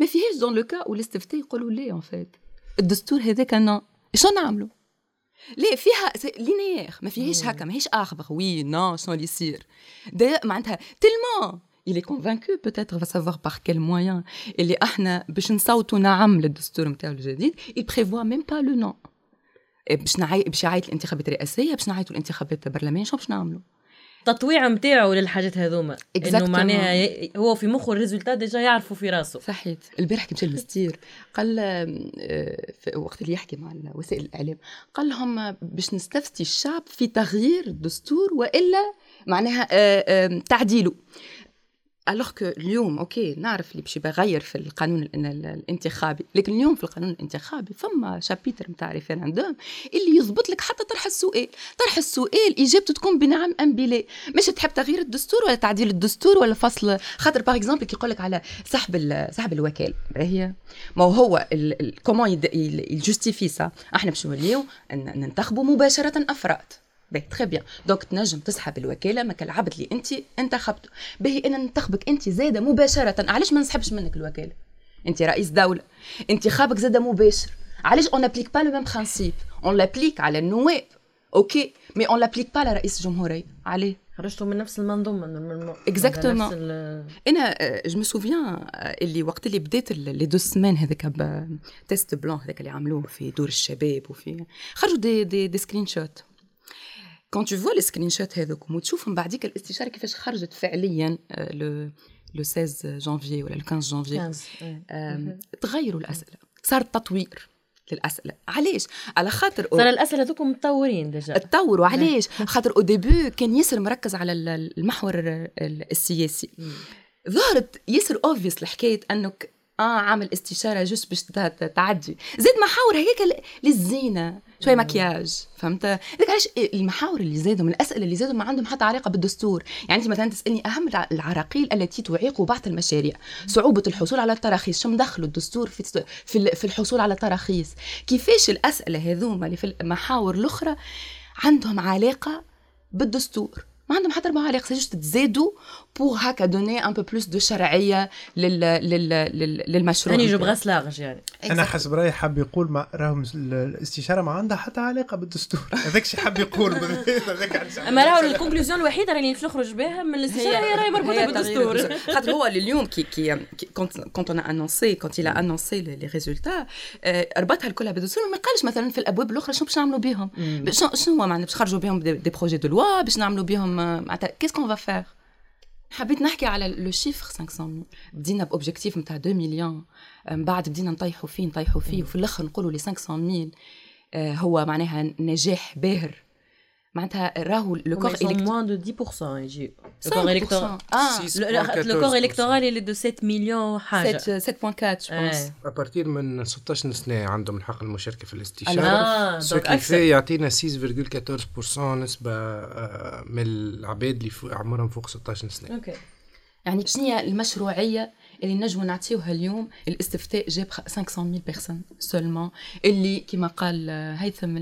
ما فيهاش دون لو كا والاستفتاء يقولوا لي اون فيت الدستور هذاك نو شنو نعملوا لا فيها لينيير ما فيهاش هكا ماهيش اخبر وي نو شنو اللي يصير معناتها تلمون il est convaincu peut-être va savoir par quel moyen. اللي أحنا باش نصوتوا نعم للدستور نتاعو الجديد il prévoit même pas le nom. باش نعي باش يعيط الانتخابات الرئاسية باش نعيطوا الانتخابات البرلمان شنو باش نعملوا التطويع نتاعو للحاجات هذوما. إنه معناها هو في مخه الريزولتا ديجا يعرفوا في راسه صحيت. البارح كي مشى المستير قال آه، وقت اللي يحكي مع وسائل الإعلام قال لهم باش نستفتي الشعب في تغيير الدستور وإلا معناها آه، تعديله. alors que اليوم OK نعرف اللي باش يغير في القانون الانتخابي لكن اليوم في القانون الانتخابي فما chapitre نتاع référendum اللي يضبط لك حتى طرح السؤال. طرح السؤال إجابته تكون بنعم أم بلا. مش تحب تغيير الدستور ولا تعديل الدستور ولا فصل؟ خاطر par exemple كي يقول لك على سحب سحب الوكالة هي؟ ما هو comment il justifie ça إحنا باش نوليو ننتخبوا مباشرة أفراد. باهي très bien. donc تنجم تسحب الوكالة ما كالعبد اللي انت انتخبته. باهي أنا ننتخبك انت زاده مباشرة. علاش ما نسحبش منك الوكالة؟ انت رئيس دولة انتخابك زاده مباشر. علاش on applique pas le même principe on l'applique على النواب OK mais on l'applique pas على رئيس الجمهوريه عليه. خرجتوا من نفس المنظومة exactement أنا je me souviens اللي وقت اللي بديت لي دو سمان هذاك test blanc هذاك اللي عملوه في دور الشباب وفي خرجوا des des, des screenshots quand tu vois ال screenshots هذوك وتشوف من بعديك الاستشارة كيفاش خرجت فعليا le le 16 جانفي ولا le 15 جانفي تغيروا الأسئلة. صار تطوير للأسئلة. علاش؟ على خاطر صار الأسئلة هذوك متطورين déjà. تطوروا. علاش؟ خاطر au début كان ياسر مركز على المحور السياسي. ظهرت ياسر اوفيس لحكايه أنك آه عامل استشارة juste باش تعدي. زيد محاور هيك للزينة. شوي مكياج فهمت؟ لذلك علاش المحاور اللي زادوا من الأسئلة اللي زادوا ما عندهم حتى علاقة بالدستور. يعني أنت مثلا تسألني أهم العراقيل التي تعيق بعض المشاريع. صعوبة الحصول على التراخيص. شو مدخلوا الدستور في في الحصول على تراخيص كيفاش الأسئلة هذوما اللي في المحاور الأخرى عندهم علاقة بالدستور؟ ما عندهم حتى ربع علاقة. juste تزادوا pour هكا donner un peu plus de شرعيه لل لل لل للمشروع يعني je brasse large يعني. أنا حسب رأيي حاب يقول ما راهم الاستشارة ما عندها حتى علاقة بالدستور. هذاك الشيء حاب يقول. هذاك أما راهو ال conclusion الوحيدة اللي تخرج بها من الاستشارة هي راهي مربوطة بالدستور. خاطر هو اليوم كي كي quand on annonçait quand il a annoncé les résultats ربطها الكلها بالدستور. ما قالش مثلا في الأبواب الأخرى شنو باش نعملوا بهم. شنو هو معناتها باش نخرجوا بهم des projets de loi باش نعملوا بهم معناتها qu'est-ce qu'on va faire حبيت نحكي على le chiffre 500 بدينا ب objectif نتاع 2 مليون من بعد بدينا نطيحوا فيه نطيحوا فيه وفي الأخر نقولوا les 500 هو معناها نجاح باهر. معناتها راهو encore moins de 10% يجي le corps électoral آه le corps électoral اللي de 7 مليون حاجة 7.4 je pense à partir من 16 سنه عندهم الحق المشاركه في الاستشاره آه donc أكثر يعطينا 6.14% نسبه من العباد اللي عمرهم فوق 16 سنه OK يعني شنو هي المشروعية اللي نجموا نعطيوها اليوم الاستفتاء جاب 500 personnes seulement اللي كما قال هيثم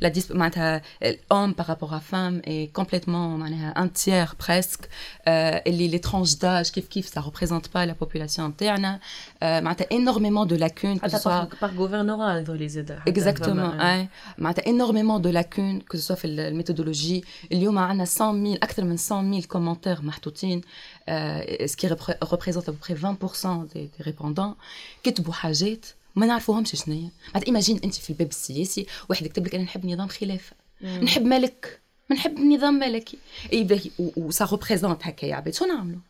l'indice معناتها homme par rapport à femme est complètement معناها un tiers presque اللي les tranches d'âge كيف كيف ça représente pas la population نتاعنا معناتها énormément de lacunes حتى par gouvernorat يظهر لي زاد exactement اي معناتها énormément de lacunes que ce soit في ال méthodologie اليوم عندنا 100 أكثر من 100 commentaires محطوطين ce qui représente à peu près 20% des, des répondants كتبوا حاجات ما نعرفوهمش شنو هي. بعد imagine أنت في الباب السياسي واحد يكتب لك أنا نحب نظام خلافة. نحب ملك. ما نحب النظام ملكي. إي و ça représente هكا يا عباد. شو نعملوا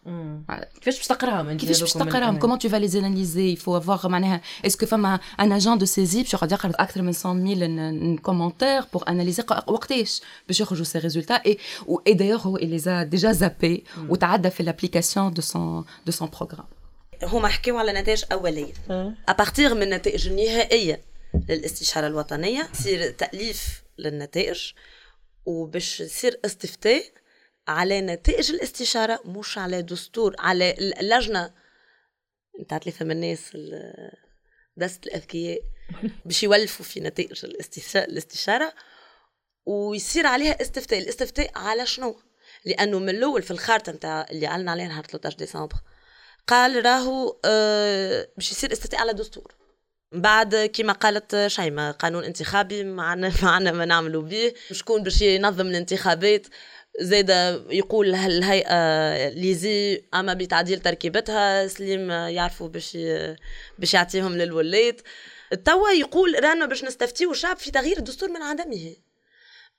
كيفاش باش تقراهم أنت كيفاش باش تقراهم؟ comment tu vas les analyser faut avoir معناها est-ce que فما un agent de saisie باش يقعد يقرا أكثر من 100000 commentaires pour analyser وقتاش باش يخرجوا ces résultats et et d'ailleurs هو il les a déjà zappés وتعدى في l'application de son de son programme هما حكيوا على نتائج أولية. à partir من النتائج النهائية للاستشارة الوطنية يصير تأليف للنتائج وباش يصير استفتاء على نتائج الاستشارة مش على دستور على اللجنه نتاع ثلاثة من الناس دست الأذكياء باش يولفوا في نتائج الاستشارة ويصير عليها استفتاء الاستفتاء على شنو؟ لأنه من الأول في الخارطة نتاع اللي اعلن عليها نهار 13 ديسمبر قال راهو آه باش يصير استفتاء على دستور. بعد كما قالت شيماء قانون انتخابي معنا معنا ما نعملوا به شكون باش ينظم الانتخابات؟ زيد يقول الهيئة ليزي أما بتعديل تركيبتها سليم يعرفوا باش باش يعطيهم للولاة توا يقول رانا باش نستفتيو الشعب في تغيير الدستور من عدمه.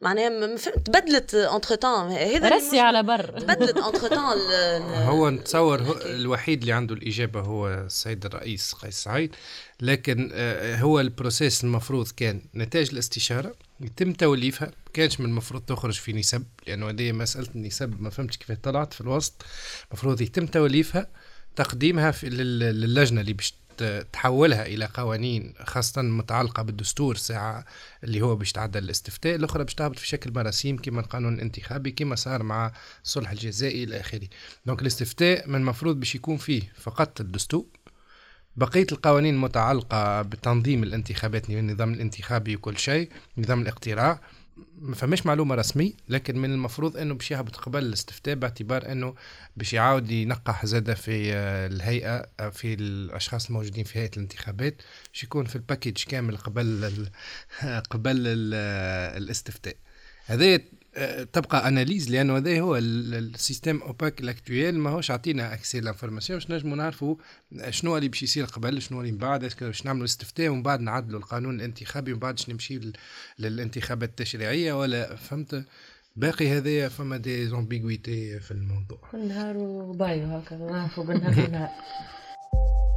معناها ما فهمت تبدلت انتر تان هذا رسي على بر. تبدلت انتر تان هو نتصور هو الوحيد اللي عنده الإجابة هو السيد الرئيس قيس سعيد. لكن هو ال process المفروض كان نتاج الاستشارة يتم توليفها كانش من المفروض تخرج في نسب لأنه هذه مسألة النسب ما فهمتش كيف طلعت في الوسط. المفروض يتم توليفها تقديمها في للجنة اللي باش تحولها إلى قوانين خاصة متعلقة بالدستور ساعة اللي هو باش تعدل الاستفتاء. الأخرى باش تهبط في شكل مراسيم كما القانون الانتخابي كما صار مع الصلح الجزائي إلى آخره. donc الاستفتاء من المفروض باش يكون فيه فقط الدستور بقية القوانين المتعلقة بتنظيم الانتخابات النظام الانتخابي وكل شيء نظام الاقتراع ما فماش معلومة رسمي لكن من المفروض إنه باش يهبط قبل الاستفتاء باعتبار إنه باش يعاود ينقح زادة في الهيئة في الأشخاص الموجودين في هيئة الانتخابات باش يكون في ال package كامل قبل قبل الاستفتاء. هذا تبقى analyse لأنه هذا هو ال système opaque ال actuel ماهوش عطينا accès à l'information باش نجموا نعرفوا شنو اللي باش يصير قبل شنو اللي من بعد؟ باش نعملوا استفتاء ومن بعد نعدلوا القانون الانتخابي ومن بعد باش نمشي للانتخابات التشريعية ولا فهمت؟ باقي هذايا فما دي زومبيغويتي في الموضوع. نهار وبايو هكا نعرفوا بالنهار